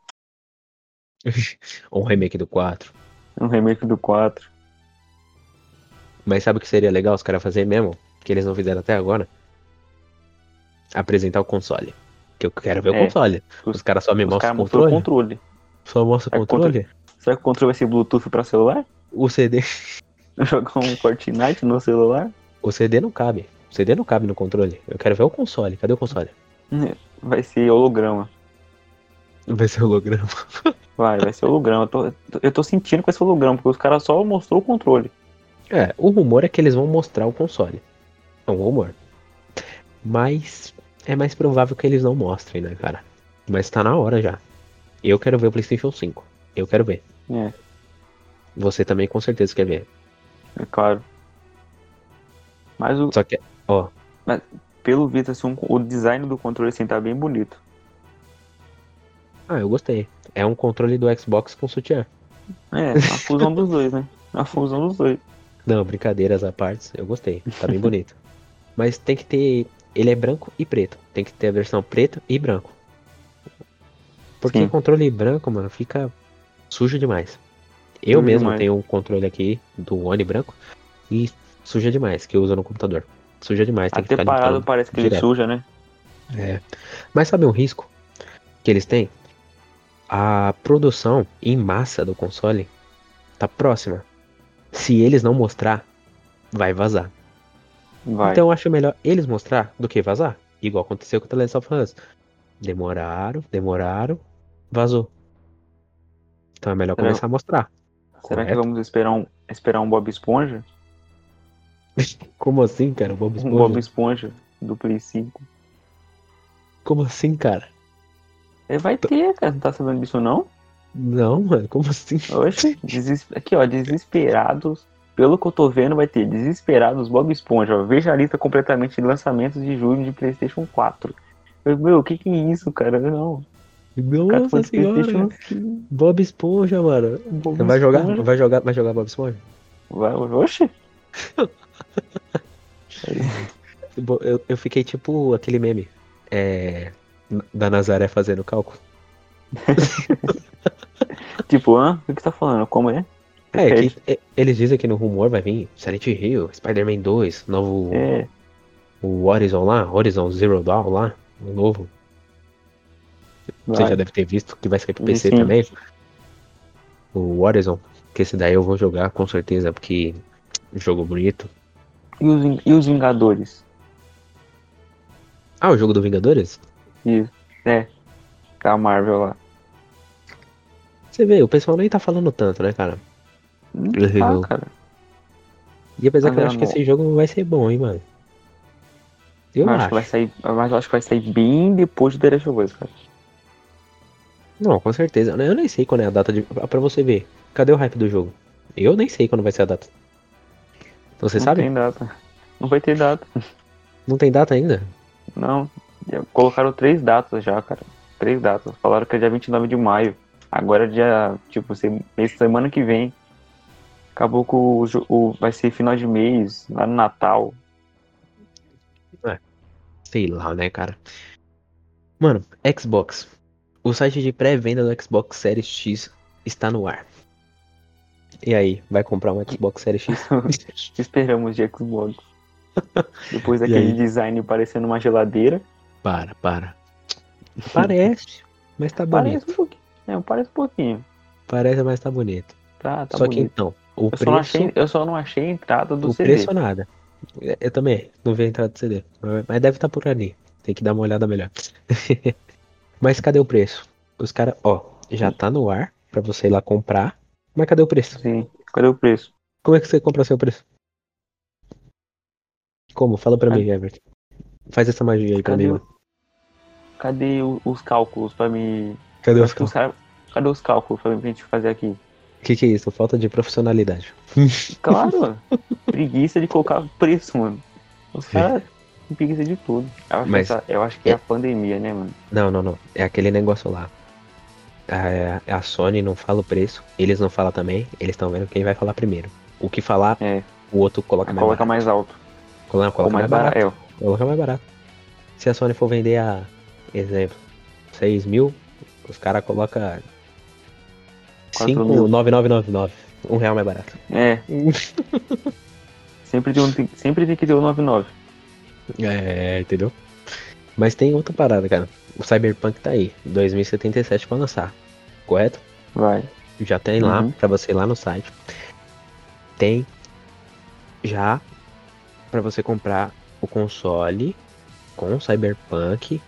Ou um remake do 4. um remake do 4. Mas sabe o que seria legal os caras fazerem mesmo? Que eles não fizeram até agora? apresentar o console. Que eu quero ver o É. console. Os, Os- caras só me Os mostram o o controle. controle. Só mostra o É, controle. Será que o controle vai ser Bluetooth pra celular? O CD. Jogar um Fortnite no celular? O CD não cabe. O CD não cabe no controle. Eu quero ver o console. Cadê o console? Vai ser holograma. Vai ser holograma. Vai, vai ser holograma. Eu tô, eu tô sentindo que vai ser holograma, porque os caras só mostrou o controle. É, o rumor é que eles vão mostrar o console. É um rumor. Mas é mais provável que eles não mostrem, né, cara? Mas tá na hora já. Eu quero ver o PlayStation 5. Eu quero ver. É, Você também com certeza quer ver. é claro. Mas o, Só que, ó, pelo visto, assim, um- o design do controle assim tá bem bonito. ah, eu gostei. É um controle do Xbox com sutiã. É, a fusão dos dois, né? A fusão dos dois. Não, brincadeiras à parte, eu gostei. Tá bem bonito. Mas tem que ter. Ele é branco e preto. Tem que ter a versão preto e branco. Porque Sim. controle branco, mano, fica sujo demais. Eu Sujo mesmo demais. tenho um controle aqui do One branco e suja demais, que eu uso no computador. Suja demais, tem que Até ficar parado parece que ele direto. suja, né? É. Mas sabe um risco que eles têm? A produção em massa do console tá próxima. Se eles não mostrar, vai vazar. Vai. Então eu acho melhor eles mostrar do que vazar. Igual aconteceu com o The Last of Us. Demoraram, demoraram, vazou. Então é melhor Será- começar a mostrar. Será que correto? vamos esperar um, esperar um Bob Esponja? Como assim, cara? Bob Um Esponja? Bob Esponja do Play 5. Como assim, cara? É, vai ter, cara. Não tá sabendo disso, não? Não, mano, como assim? Oxe, deses... aqui, ó, desesperados. Pelo que eu tô vendo, vai ter desesperados Bob Esponja. Ó. Veja a lista completamente de lançamentos de junho de PlayStation 4. Eu, meu, o que que é isso, cara? Não. Cara Nossa PlayStation senhora. 5. Bob Esponja, mano. Bob Vai jogar, Esponja. vai jogar, vai jogar Bob Esponja? Vai, oxe. Eu, eu fiquei tipo aquele meme. É. Da Nazaré fazendo cálculo. Tipo, hã? O que tá falando? Como é? É, que e- eles dizem que no rumor vai vir Silent Hill, Spider-Man 2, novo. É, O Horizon lá, Horizon Zero Dawn lá, o novo. Você vai. já deve ter visto que vai sair pro PC sim. também. O Horizon, que esse daí eu vou jogar com certeza, porque jogo bonito. E os, e os Vingadores? Ah, o jogo do Vingadores? Isso. É. Da Marvel lá. Você vê, o pessoal nem tá falando tanto, né, cara? Eu- Tá, cara. E apesar Mas que eu é acho que no- esse jogo vai ser bom, hein, mano. Eu Mas acho. que vai sair. Mas eu acho que vai sair bem depois do The Last of Us, cara. Não, com certeza. Eu nem sei quando é a data de. Pra você ver. Cadê o hype do jogo? Eu nem sei quando vai ser a data. Você não sabe? tem data. Não vai ter data. Não tem data ainda? Não. Colocaram três datas já, cara. Três datas. Falaram que é dia 29 de maio. Agora é dia. Tipo, semana que vem. Acabou que o, o- vai ser final de mês, lá no Natal. Sei lá, né, cara? Mano, Xbox. O site de pré-venda do Xbox Series X está no ar. E aí, vai comprar um Xbox Series X? Esperamos de Xbox. Depois daquele design parecendo uma geladeira. para, para. Parece, mas tá bonito. Parece um pouquinho. É, parece um pouquinho. Parece, mas tá bonito. Tá, tá Só que bonito. então, o Eu só, não preço, achei, eu só não achei a entrada do o CD. preço nada. É, Eu também, não vi a entrada do CD. Mas- deve estar por ali. Tem que dar uma olhada melhor. mas cadê o preço? Os caras, ó, já tá no ar pra você ir lá comprar. Mas cadê o preço? Sim. Cadê o preço? Como é que você compra seu preço? Como? Fala pra Cadê? mim, Everton. Faz essa magia aí pra Cadê, mim, o- mano. cadê o- os cálculos pra me. Cadê os acho que os cara- Cadê os cálculos pra gente fazer aqui? O que, que é isso? Falta de profissionalidade. Claro! preguiça de colocar preço, mano. Os caras têm preguiça de tudo. Eu acho, Mas- que essa- eu acho que é é- a pandemia, né, mano? Não, não, não. É aquele negócio lá. A, a Sony não fala o preço, eles não falam também, eles estão vendo quem vai falar primeiro. O que falar, É. o outro coloca mais Coloca barato. mais alto. Coloca, Ou mais mais barato. barato. É, Coloca mais barato. Se a Sony for vender a, exemplo, 6 mil, os caras colocam Quatro mil. 5,9999. Um real mais barato. É. Sempre tem, um, sempre tem que ter o 99. É, entendeu? Mas tem outra parada, cara. O Cyberpunk tá aí, 2077 pra lançar. Correto? Vai. Já tem lá, Uhum. pra você ir lá no site. Tem já pra você comprar o console com Cyberpunk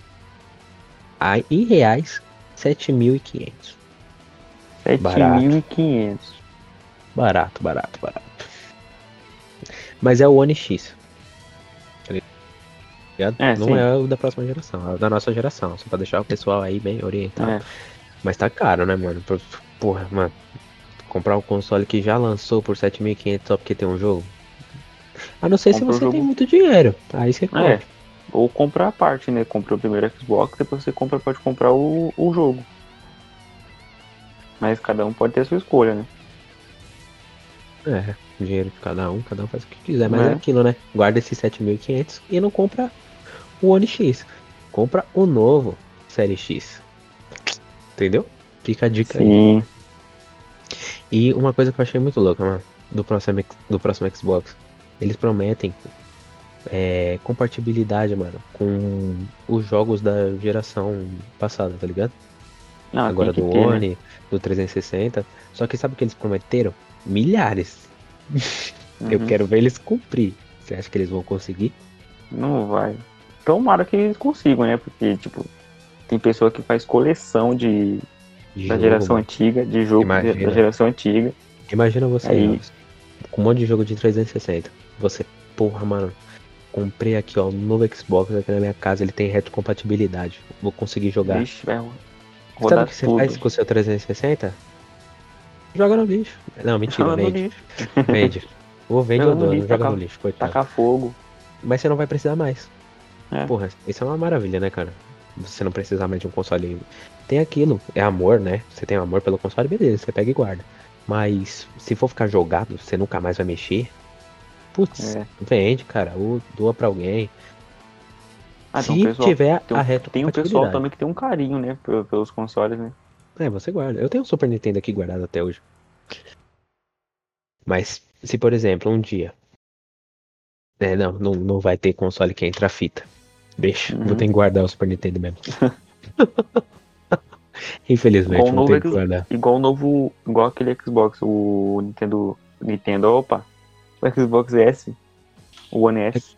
a, em reais 7.500. Barato. 7.500. Barato, barato, barato. Mas é o One X. É, Não sim. é o da próxima geração, é o da nossa geração. Só pra deixar o pessoal aí bem orientado. É. Mas tá caro, né, mano? Por- Porra, mano. Comprar um console que já lançou por 7.500 só porque tem um jogo. A não ser se Compra você tem muito dinheiro. Aí você compra. É. Ou comprar a parte, né? Compra o primeiro Xbox, depois você compra, pode comprar o, o jogo. Mas cada um pode ter a sua escolha, né? É, dinheiro de cada um, cada um faz o que quiser. Mas é, É. aquilo, né? Guarda esses 7.500 e não compra o One X. Compra o novo Série X. Entendeu? Fica a dica aí. Sim. E uma coisa que eu achei muito louca, mano, do próximo, do próximo Xbox. Eles prometem é, compatibilidade, mano, com os jogos da geração passada, tá ligado? Não, Agora do ter, né? One, do 360. Só que sabe o que eles prometeram? Milhares. Eu Uhum. quero ver eles cumprir. Você acha que eles vão conseguir? Não vai. Tomara que eles consigam, né? Porque, tipo, tem pessoa que faz coleção de, De da jogo, geração mano. antiga, de jogo Imagina. da geração antiga. Imagina você, Aí- Elvis, com um monte de jogo de 360. Você, porra, mano, comprei aqui, ó, novo Xbox aqui na minha casa, ele tem retrocompatibilidade. Vou conseguir jogar. Vixe, vai Sabe o que você tudo. faz com o seu 360? Joga no lixo. Não, mentira, Joga vende. Vende. Ou vende ou no dono, joga taca- no lixo, coitado. tacar fogo. Mas você não vai precisar mais. É. Porra, isso é uma maravilha, né, cara? Você não precisar mais de um console. Tem aquilo, é amor, né? Você tem amor pelo console, beleza, você pega e guarda. Mas se for ficar jogado, você nunca mais vai mexer. Putz, É. vende, cara, ou doa pra alguém. Ah, se tem um pessoal, tiver tem, a um- tem um pessoal também que tem um carinho, né? pe- Pelos consoles, né? É, você guarda. Eu tenho um Super Nintendo aqui guardado até hoje. Mas, se por exemplo, um dia. É, não, não, não vai ter console que entra a fita. Deixa, Uhum. vou ter que guardar o Super Nintendo mesmo. Infelizmente, Igual o vou novo ter que guardar. Igual o novo. Igual aquele Xbox, o Nintendo. Nintendo, opa. O Xbox S. O One S.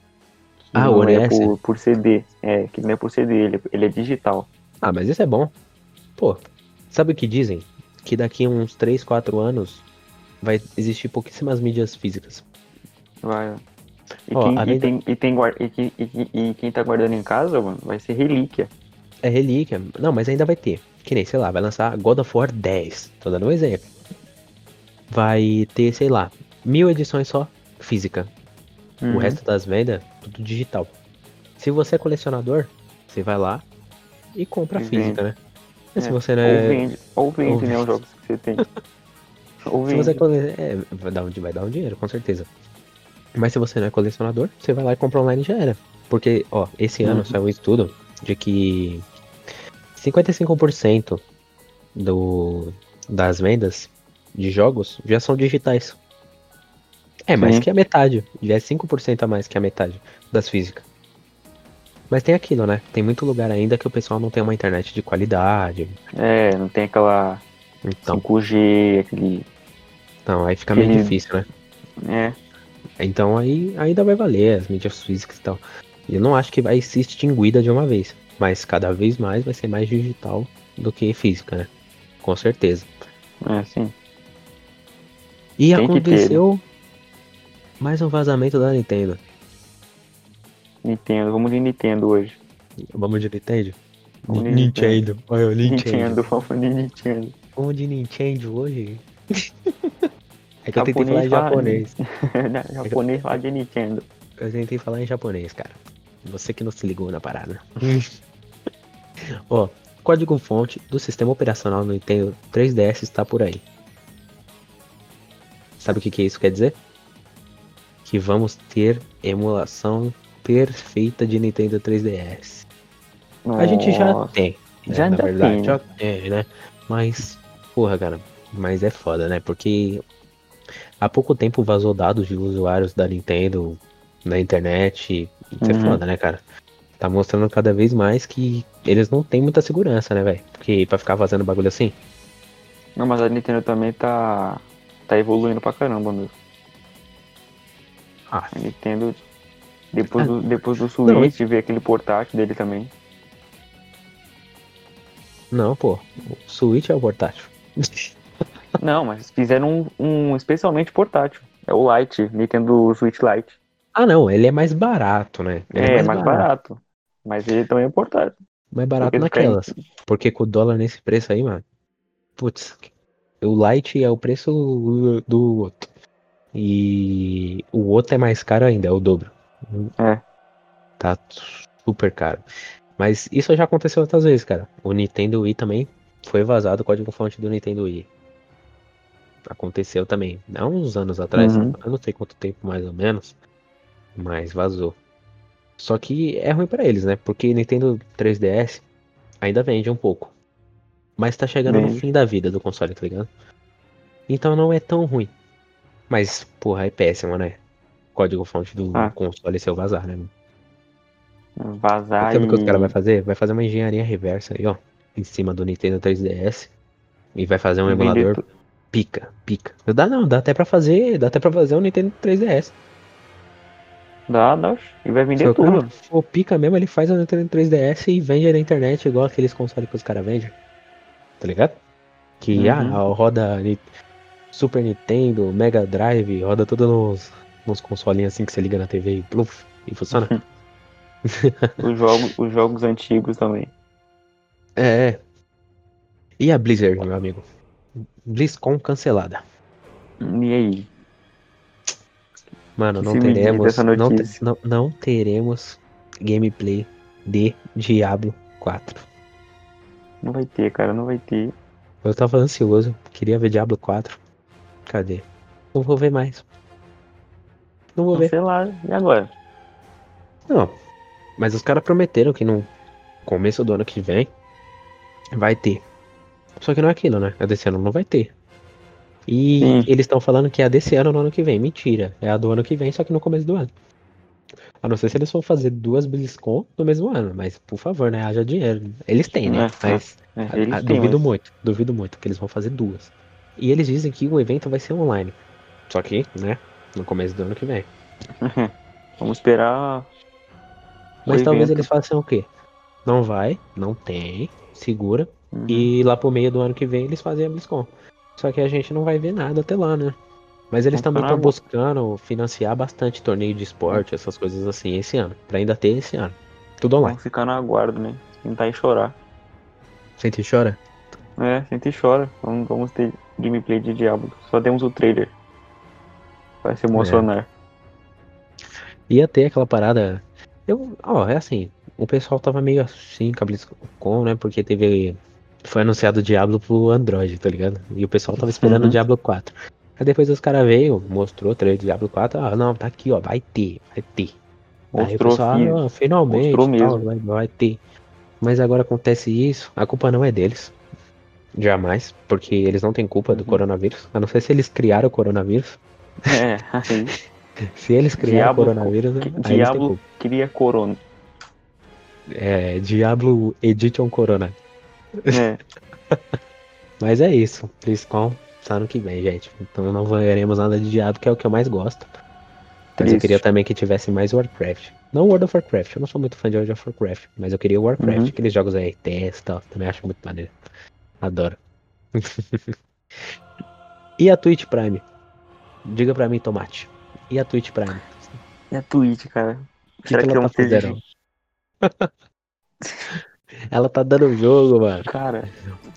Ah, o One é S? Por, por CD. É, que não é por CD, ele, ele é digital. Ah, mas isso é bom. Pô, sabe o que dizem? Que daqui a uns 3, 4 anos vai existir pouquíssimas mídias físicas. Vai. E, Ó, quem, além e, tem, e, tem guar- e, quem- e, quem- e quem tá guardando em casa, mano, vai ser relíquia. É relíquia. Não, mas ainda vai ter. Que nem, sei lá, vai lançar God of War 10. Tô dando um exemplo. Vai ter, sei lá, mil edições só física. O Uhum. resto das vendas, tudo digital. Se você é colecionador, você vai lá e compra E física, né? E se É, você não Ou é. vende, ou vende, ou né, os jogos que você tem. ou Se vende. você é cole... é, vai, dar um, vai dar um dinheiro, com certeza. Mas se você não é colecionador, você vai lá e compra online e já era. Porque, ó, esse ano Uhum. saiu um estudo de que 55% do, das vendas de jogos já são digitais. É mais Sim. que a metade. Já é 5% a mais que a metade das físicas. Mas tem aquilo, né? Tem muito lugar ainda que o pessoal não tem uma internet de qualidade. É, não tem aquela Então, 5G, aquele. então aí fica meio Aquele- difícil, né? É, Então aí ainda vai valer as mídias físicas e tal. Eu não acho que vai ser extinguida de uma vez. Mas cada vez mais vai ser mais digital do que física, né? Com certeza. é sim. E Tem que ter, aconteceu mais um vazamento da Nintendo. Nintendo, vamos de Nintendo hoje. Vamos de Nintendo? Vamos de Nintendo. Olha o Nintendo. Nintendo, vamos de Nintendo. Vamos de Nintendo hoje? é que eu tentei falar em japonês. Japonês fala de Nintendo. Eu tentei falar em japonês, cara. Você que não se ligou na parada. Ó, código fonte do sistema operacional no Nintendo 3DS está por aí. Sabe o que, que isso quer dizer? Que vamos ter emulação perfeita de Nintendo 3DS. A gente já Nossa. tem. né, Já na verdade, tem, né? já tem, né? Mas, porra, cara, mas é foda, né? Porque há pouco tempo vazou dados de usuários da Nintendo na internet. Isso é Uhum. foda, né, cara? Tá mostrando cada vez mais que eles não têm muita segurança, né, velho? Porque, pra ficar fazendo bagulho assim. Não, mas a Nintendo também tá. tá evoluindo pra caramba, meu. Ah, A Nintendo. Depois Ah. do, depois do Não, Switch, ver aquele portátil dele também. não, pô. O Switch é o portátil. Não, mas fizeram um, um especialmente portátil. É o Lite, Nintendo Switch Lite. ah, não, ele é mais barato, né? Ele É, mais barato. Mas ele também é portátil. Mais barato Porque naquelas. Porque com o dólar nesse preço aí, mano. Putz, o Lite é o preço do outro. E o outro é mais caro ainda, é o dobro. É. Tá super caro. Mas isso já aconteceu outras vezes, cara. O Nintendo Wii também foi vazado o código-fonte do Nintendo Wii. Aconteceu também. Há uns anos atrás. Uhum. Eu não sei quanto tempo mais ou menos. Mas vazou. Só que é ruim pra eles, né? Porque Nintendo 3DS ainda vende um pouco. Mas tá chegando no Vende. fim da vida do console, tá ligado? Então não é tão ruim. Mas, porra, é péssimo, né? Código-fonte do Ah. console seu vazar, né? Vazar Sabe o que os caras vai fazer? Vai fazer uma engenharia reversa aí, ó. Em cima do Nintendo 3DS. E vai fazer um vender emulador tu- pica, pica. Dá não, dá até pra fazer. Dá até pra fazer um Nintendo 3DS. Dá, dá. E vai Se vender o cara tudo. for pica mesmo, ele faz o Nintendo 3DS e vende na internet igual aqueles consoles que os caras vendem. Tá ligado? Que Uhum. ah, roda Super Nintendo, Mega Drive, roda tudo nos, nos consolinhos assim que você liga na TV e pluf, e funciona. Os jogos, os jogos antigos também. É, é. E a Blizzard, meu amigo? BlizzCon cancelada. E aí? Mano, Que não teremos. Não, te- não, não teremos gameplay de Diablo 4. Não vai ter, cara, não vai ter. Eu tava ansioso, queria ver Diablo 4. Cadê? Não vou ver mais. Não vou ver. Sei lá, e agora? Não. Mas os caras prometeram que no começo do ano que vem vai ter. Só que não é aquilo, né? A desse ano não vai ter. E Sim. eles estão falando que é a desse ano no ano que vem. Mentira. É a do ano que vem, só que no começo do ano. A não ser se eles for fazer duas BlizzCon no mesmo ano. Mas, por favor, né? Haja dinheiro. Eles têm, né? É, Mas É, a- eles a- têm, duvido mas- muito. Duvido muito que eles vão fazer duas. E eles dizem que o evento vai ser online. Só que, né? No começo do ano que vem. Vamos esperar. Mas talvez eles façam o quê? Não vai, não tem, segura. Uhum. E lá pro meio do ano que vem eles fazem a BlizzCon. Só que a gente não vai ver nada até lá, né? Mas eles também estão buscando financiar bastante torneio de esporte, essas coisas assim, esse ano. Pra ainda ter esse ano. Tudo online. Vamos ficar no aguardo, né? Tentar e chorar. Sente e chora? É, sente e chora. Vamos, vamos ter gameplay de Diablo. Só temos o trailer. Vai se emocionar. Ia ter aquela parada. Eu, ó, é assim. O pessoal tava meio assim com né? Porque teve. Foi anunciado o Diablo pro Android, tá ligado? E o pessoal tava esperando Uhum. o Diablo 4. Aí depois os caras veio, mostrou o trailer do Diablo 4. Ah, não, tá aqui, ó, vai ter, vai ter. Aí o Mostrou, pessoal, filho. ah, finalmente, Mostrou tal, mesmo. vai, vai ter. Mas agora acontece isso, a culpa não é deles. Jamais, porque eles não têm culpa do Uhum. coronavírus. A não ser se eles criaram o coronavírus. É, aí. Se eles criaram Diablo o coronavírus, aí Diablo cria corona. É, Diablo Edition Corona. É. Mas é isso. BlizzCon tá ano que vem, gente. Então não veremos nada de Diablo, que é o que eu mais gosto. Mas eu queria também que tivesse mais Warcraft. Não World of Warcraft, eu não sou muito fã de World of Warcraft, mas eu queria Warcraft, Uhum. aqueles jogos aí, e tal, também acho muito maneiro. Adoro. e a Twitch Prime? Diga pra mim, Tomate. E a Twitch Prime? E a Twitch, cara? O que, Será que que ela não tá teve- fazendo? ela tá dando jogo, mano. Cara.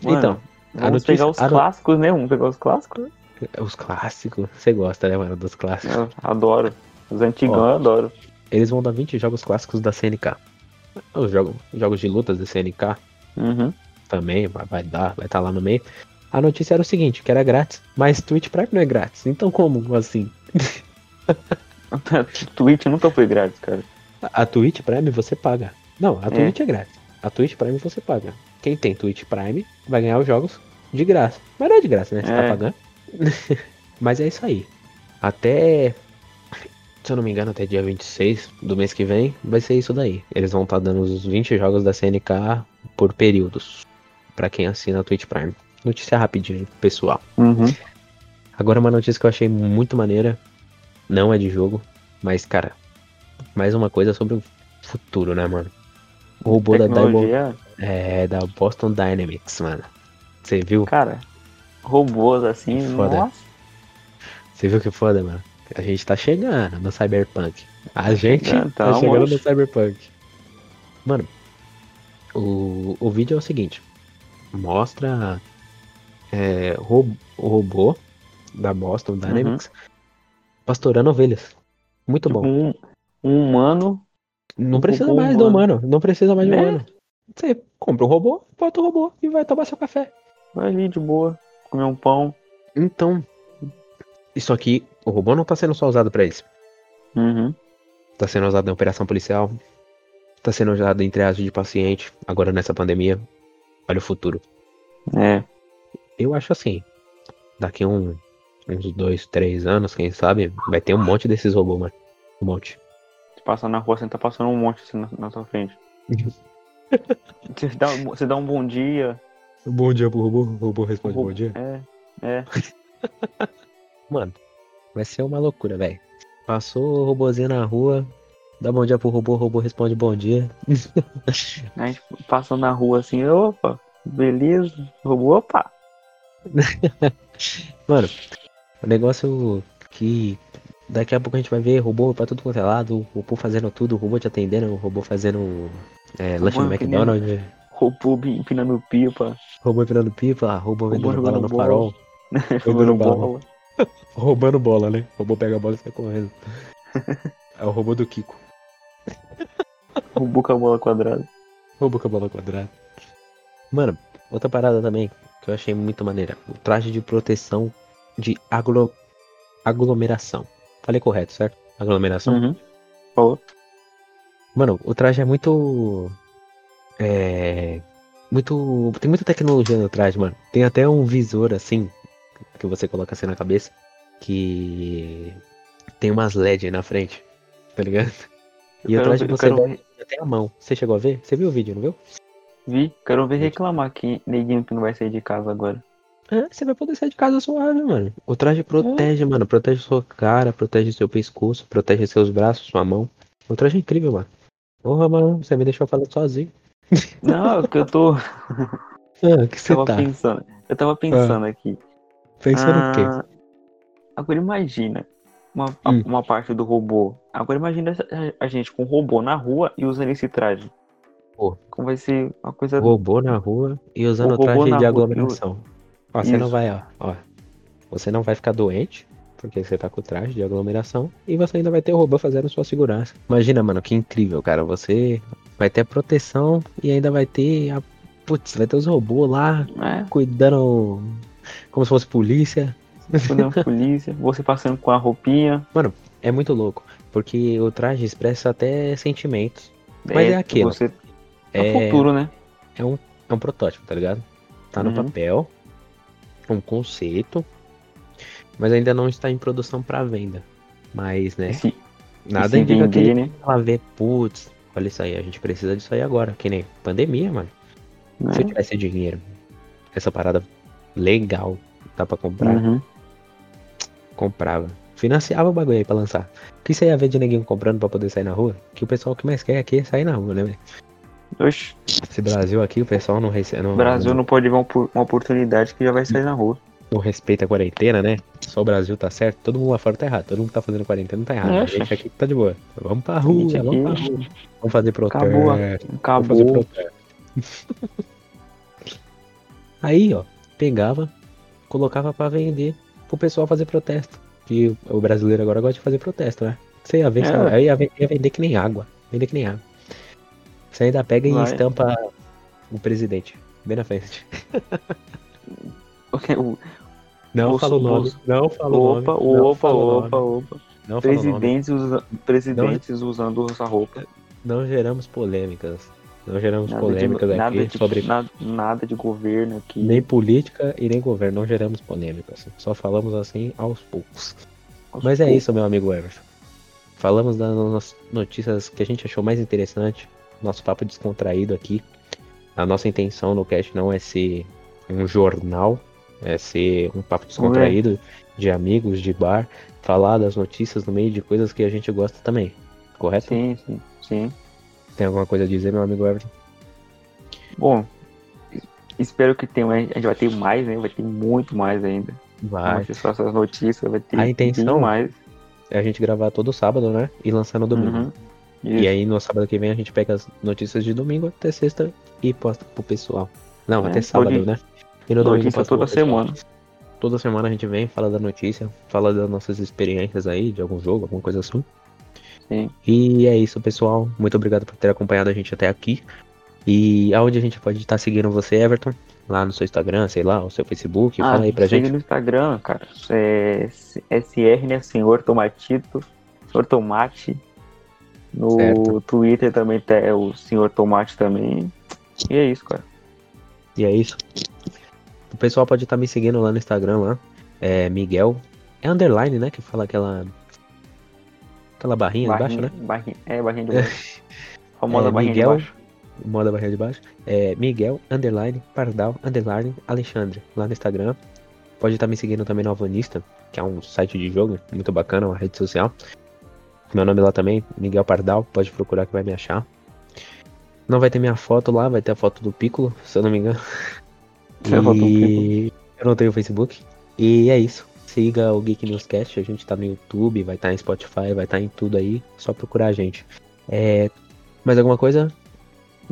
Então, mano, a vamos notícia- pegar os a clássicos, né? Vamos pegar os clássicos. Os clássicos. Você gosta, né, mano, dos clássicos. Eu adoro. Os antigão Ó. eu adoro. Eles vão dar 20 jogos clássicos da CNK. Os jogos, jogos de lutas da CNK Uhum. Também vai, dar, vai estar lá no meio. A notícia era o seguinte, que era grátis, mas Twitch Prime não é grátis. Então como assim? Twitch nunca foi grátis, cara. A Twitch Prime você paga. Não, a É. Twitch é grátis. A Twitch Prime você paga. Quem tem Twitch Prime vai ganhar os jogos de graça. Mas não é de graça, né? Você É. tá pagando. mas é isso aí. Até se eu não me engano, até dia 26 do mês que vem, vai ser isso daí. Eles vão estar dando os 20 jogos da CNK por períodos. Pra quem assina a Twitch Prime. Notícia rapidinho, pessoal. Uhum. Agora uma notícia que eu achei muito maneira. Não é de jogo, mas, cara, mais uma coisa sobre o futuro, né, mano? O robô da, Diamond, Tecnologia, é, da Boston Dynamics, mano. Você viu? cara, robôs assim, Foda. Você viu que foda, mano? A gente tá chegando no Cyberpunk. A gente chegando, tá tá, chegando no Cyberpunk. Mano, o, o vídeo é o seguinte. Mostra é, o robô da Boston Dynamics pastorando ovelhas. Muito bom. Um, um humano, Não precisa mais do humano. humano. Não precisa mais do Né? humano. Você compra um robô, bota o robô e vai tomar seu café. vai ali de boa, comer um pão. Então, isso aqui, o robô não tá sendo só usado pra isso. Uhum. Tá sendo usado em operação policial. Tá sendo usado em triagem de paciente. Agora nessa pandemia. Olha o futuro. É, Eu acho assim. Daqui um, uns dois, três anos, quem sabe, vai ter um monte desses robôs, mano. Um monte. você passa na rua, você tá passando um monte assim na, na sua frente. você, dá, um- você dá um bom dia. Bom dia pro robô. O robô responde o- É, é. Mano, vai ser uma loucura, velho. Passou o robôzinho na rua. Dá bom dia pro robô, o robô responde bom dia. A gente passa na rua assim, opa, beleza. Robô, opa. Mano, o negócio que daqui a pouco a gente vai ver robô pra tudo quanto é lado, o robô fazendo tudo, o robô te atendendo, o robô fazendo é, lanche no Robô McDonald's, Robô empinando pipa, robô virando pipa, robô vendendo Robô bala jogando no bola. farol, bala. bola. roubando bola, né? O robô pega a bola e sai correndo. É o robô do Kiko. Robô com a bola quadrada. Robô com a bola quadrada. Mano, outra parada também que eu achei muito maneira. O traje de proteção de aglo... aglomeração. Falei correto, certo? Aglomeração. Uhum. Falou. Mano, o traje é muito. É. Muito. Tem muita tecnologia no traje, mano. Tem até um visor assim. Que você coloca assim na cabeça. Que. Tem umas LED na frente. Tá ligado? E Eu o traje você quero até a mão. Você chegou a ver? Você viu o vídeo, não viu? Vi, quero ver reclamar que neguinho que não vai sair de casa agora. É, você vai poder sair de casa suave, mano. O traje protege, mano. Protege sua cara, protege seu pescoço, protege seus braços, sua mão. O traje é incrível, mano. Porra, mano, você me deixou falando sozinho. Não, é que eu tô. Ah, que você tá? pensando. Eu tava pensando aqui. Pensando o quê? Ah, Agora imagina uma, a- Hum. uma parte do robô. Agora imagina a gente com um robô na rua e usando esse traje. Pô. Como vai ser uma coisa. Robô na rua e usando O traje de rua, aglomeração. Ó, você não vai, ó, ó. Você não vai ficar doente, porque você tá com o traje de aglomeração, e você ainda vai ter o robô fazendo sua segurança. Imagina, mano, que incrível, cara. Você vai ter proteção e ainda vai ter a. Putz, vai ter os robôs lá É, cuidando como se fosse polícia. Quando é polícia, você passando com a roupinha. É muito louco, porque o traje expressa até sentimentos. Mas é aquilo. Você... É o É, futuro, né? é um, é um protótipo, tá ligado? Tá no Uhum. papel, é um conceito, mas ainda não está em produção para venda. Mas, né, Se, nada se indica que vender, ele né? ela vê, putz, olha isso aí, a gente precisa disso aí agora, que nem pandemia, mano. né? Se eu tivesse dinheiro, essa parada legal, dá pra comprar, Uhum. Comprava. Financiava o bagulho aí pra lançar. O que você ia ver de neguinho comprando pra poder sair na rua? Que o pessoal que mais quer aqui é sair na rua, né, velho? Oxe, Esse Brasil aqui, o pessoal não, rece... não, o Brasil não pode ver uma opor- uma oportunidade que já vai sair na rua. não respeita a quarentena, né? Só o Brasil tá certo, todo mundo lá fora tá errado. Todo mundo que tá fazendo quarentena tá errado. É, a gente aqui tá de boa. Vamos pra rua, Gente, vamos pra aqui rua. Vamos fazer protesto. Acabou, Vamos fazer acabou. Aí, ó, pegava, colocava pra vender pro pessoal fazer protesto. Que o brasileiro agora gosta de fazer protesto, né? Você ia ver, É. ia, ia vender que nem água. Vender que nem água. Você ainda pega e Vai. estampa o presidente. Bem na frente. O- Não fala o nome. Não fala o nome. Opa, não opa, opa, opa. Não. Presidentes, usa- presidentes usando essa roupa. Não geramos polêmicas. Não geramos Nada polêmicas de, nada, aqui de, sobre nada, nada de governo aqui. nem política e nem governo. Não geramos polêmicas. Só falamos assim aos poucos. Aos Mas é poucos. isso, meu amigo Everton. falamos das notícias que a gente achou mais interessante, nosso papo descontraído aqui. A nossa intenção no cast não é ser um jornal, é ser um papo descontraído de amigos, de bar, falar das notícias no meio de coisas que a gente gosta também. Correto? Sim, sim, sim. Tem alguma coisa a dizer, meu amigo Everton? Bom, espero que tenha, a gente vai ter mais, né? Vai ter muito mais ainda. Vai. Só essas notícias, vai ter A intenção- mais. É a gente gravar todo sábado, né? E lançar no domingo. Uhum. E aí no sábado que vem a gente pega as notícias de domingo até sexta e posta pro pessoal. Não, É, até sábado, né? E no domingo notícia posta toda semana. Toda semana a gente vem, fala da notícia, fala das nossas experiências aí, de algum jogo, alguma coisa assim. Sim. E é isso, pessoal. Muito obrigado por ter acompanhado a gente até aqui. E aonde a gente pode estar seguindo você, Everton? Lá no seu Instagram, sei lá, o seu Facebook. Fala aí pra gente. no Instagram, cara. É SR, né? Senhor Tomatito. Senhor Tomate. No Certo. Twitter também tem o Senhor Tomate também. E é isso, cara. E é isso. O pessoal pode estar me seguindo lá no Instagram lá. É Miguel. É underline, né? Que fala aquela. Aquela barrinha de baixo, né? barrinha- é, barrinha de baixo. Famosa É, barrinha Miguel. de baixo. Moda barrinha de baixo. É Miguel, underline, Pardal, underline, Alexandre. Lá no Instagram. Pode estar me seguindo também no Alvanista, que é um site de jogo muito bacana, uma rede social. Meu nome lá também, Miguel Pardal. Pode procurar que vai me achar. Não vai ter minha foto lá, vai ter a foto do Piccolo, se eu não me engano. E eu não tenho Facebook. E é isso. Siga o Geek Newscast, a gente tá no YouTube, vai estar em Spotify, vai estar em tudo aí. Só procurar a gente. É... Mais alguma coisa?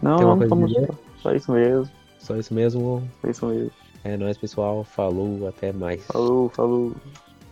Não, Tem uma não coisa só isso mesmo. Só isso mesmo. Só isso mesmo. É nóis, pessoal. Falou, até mais. Falou, falou.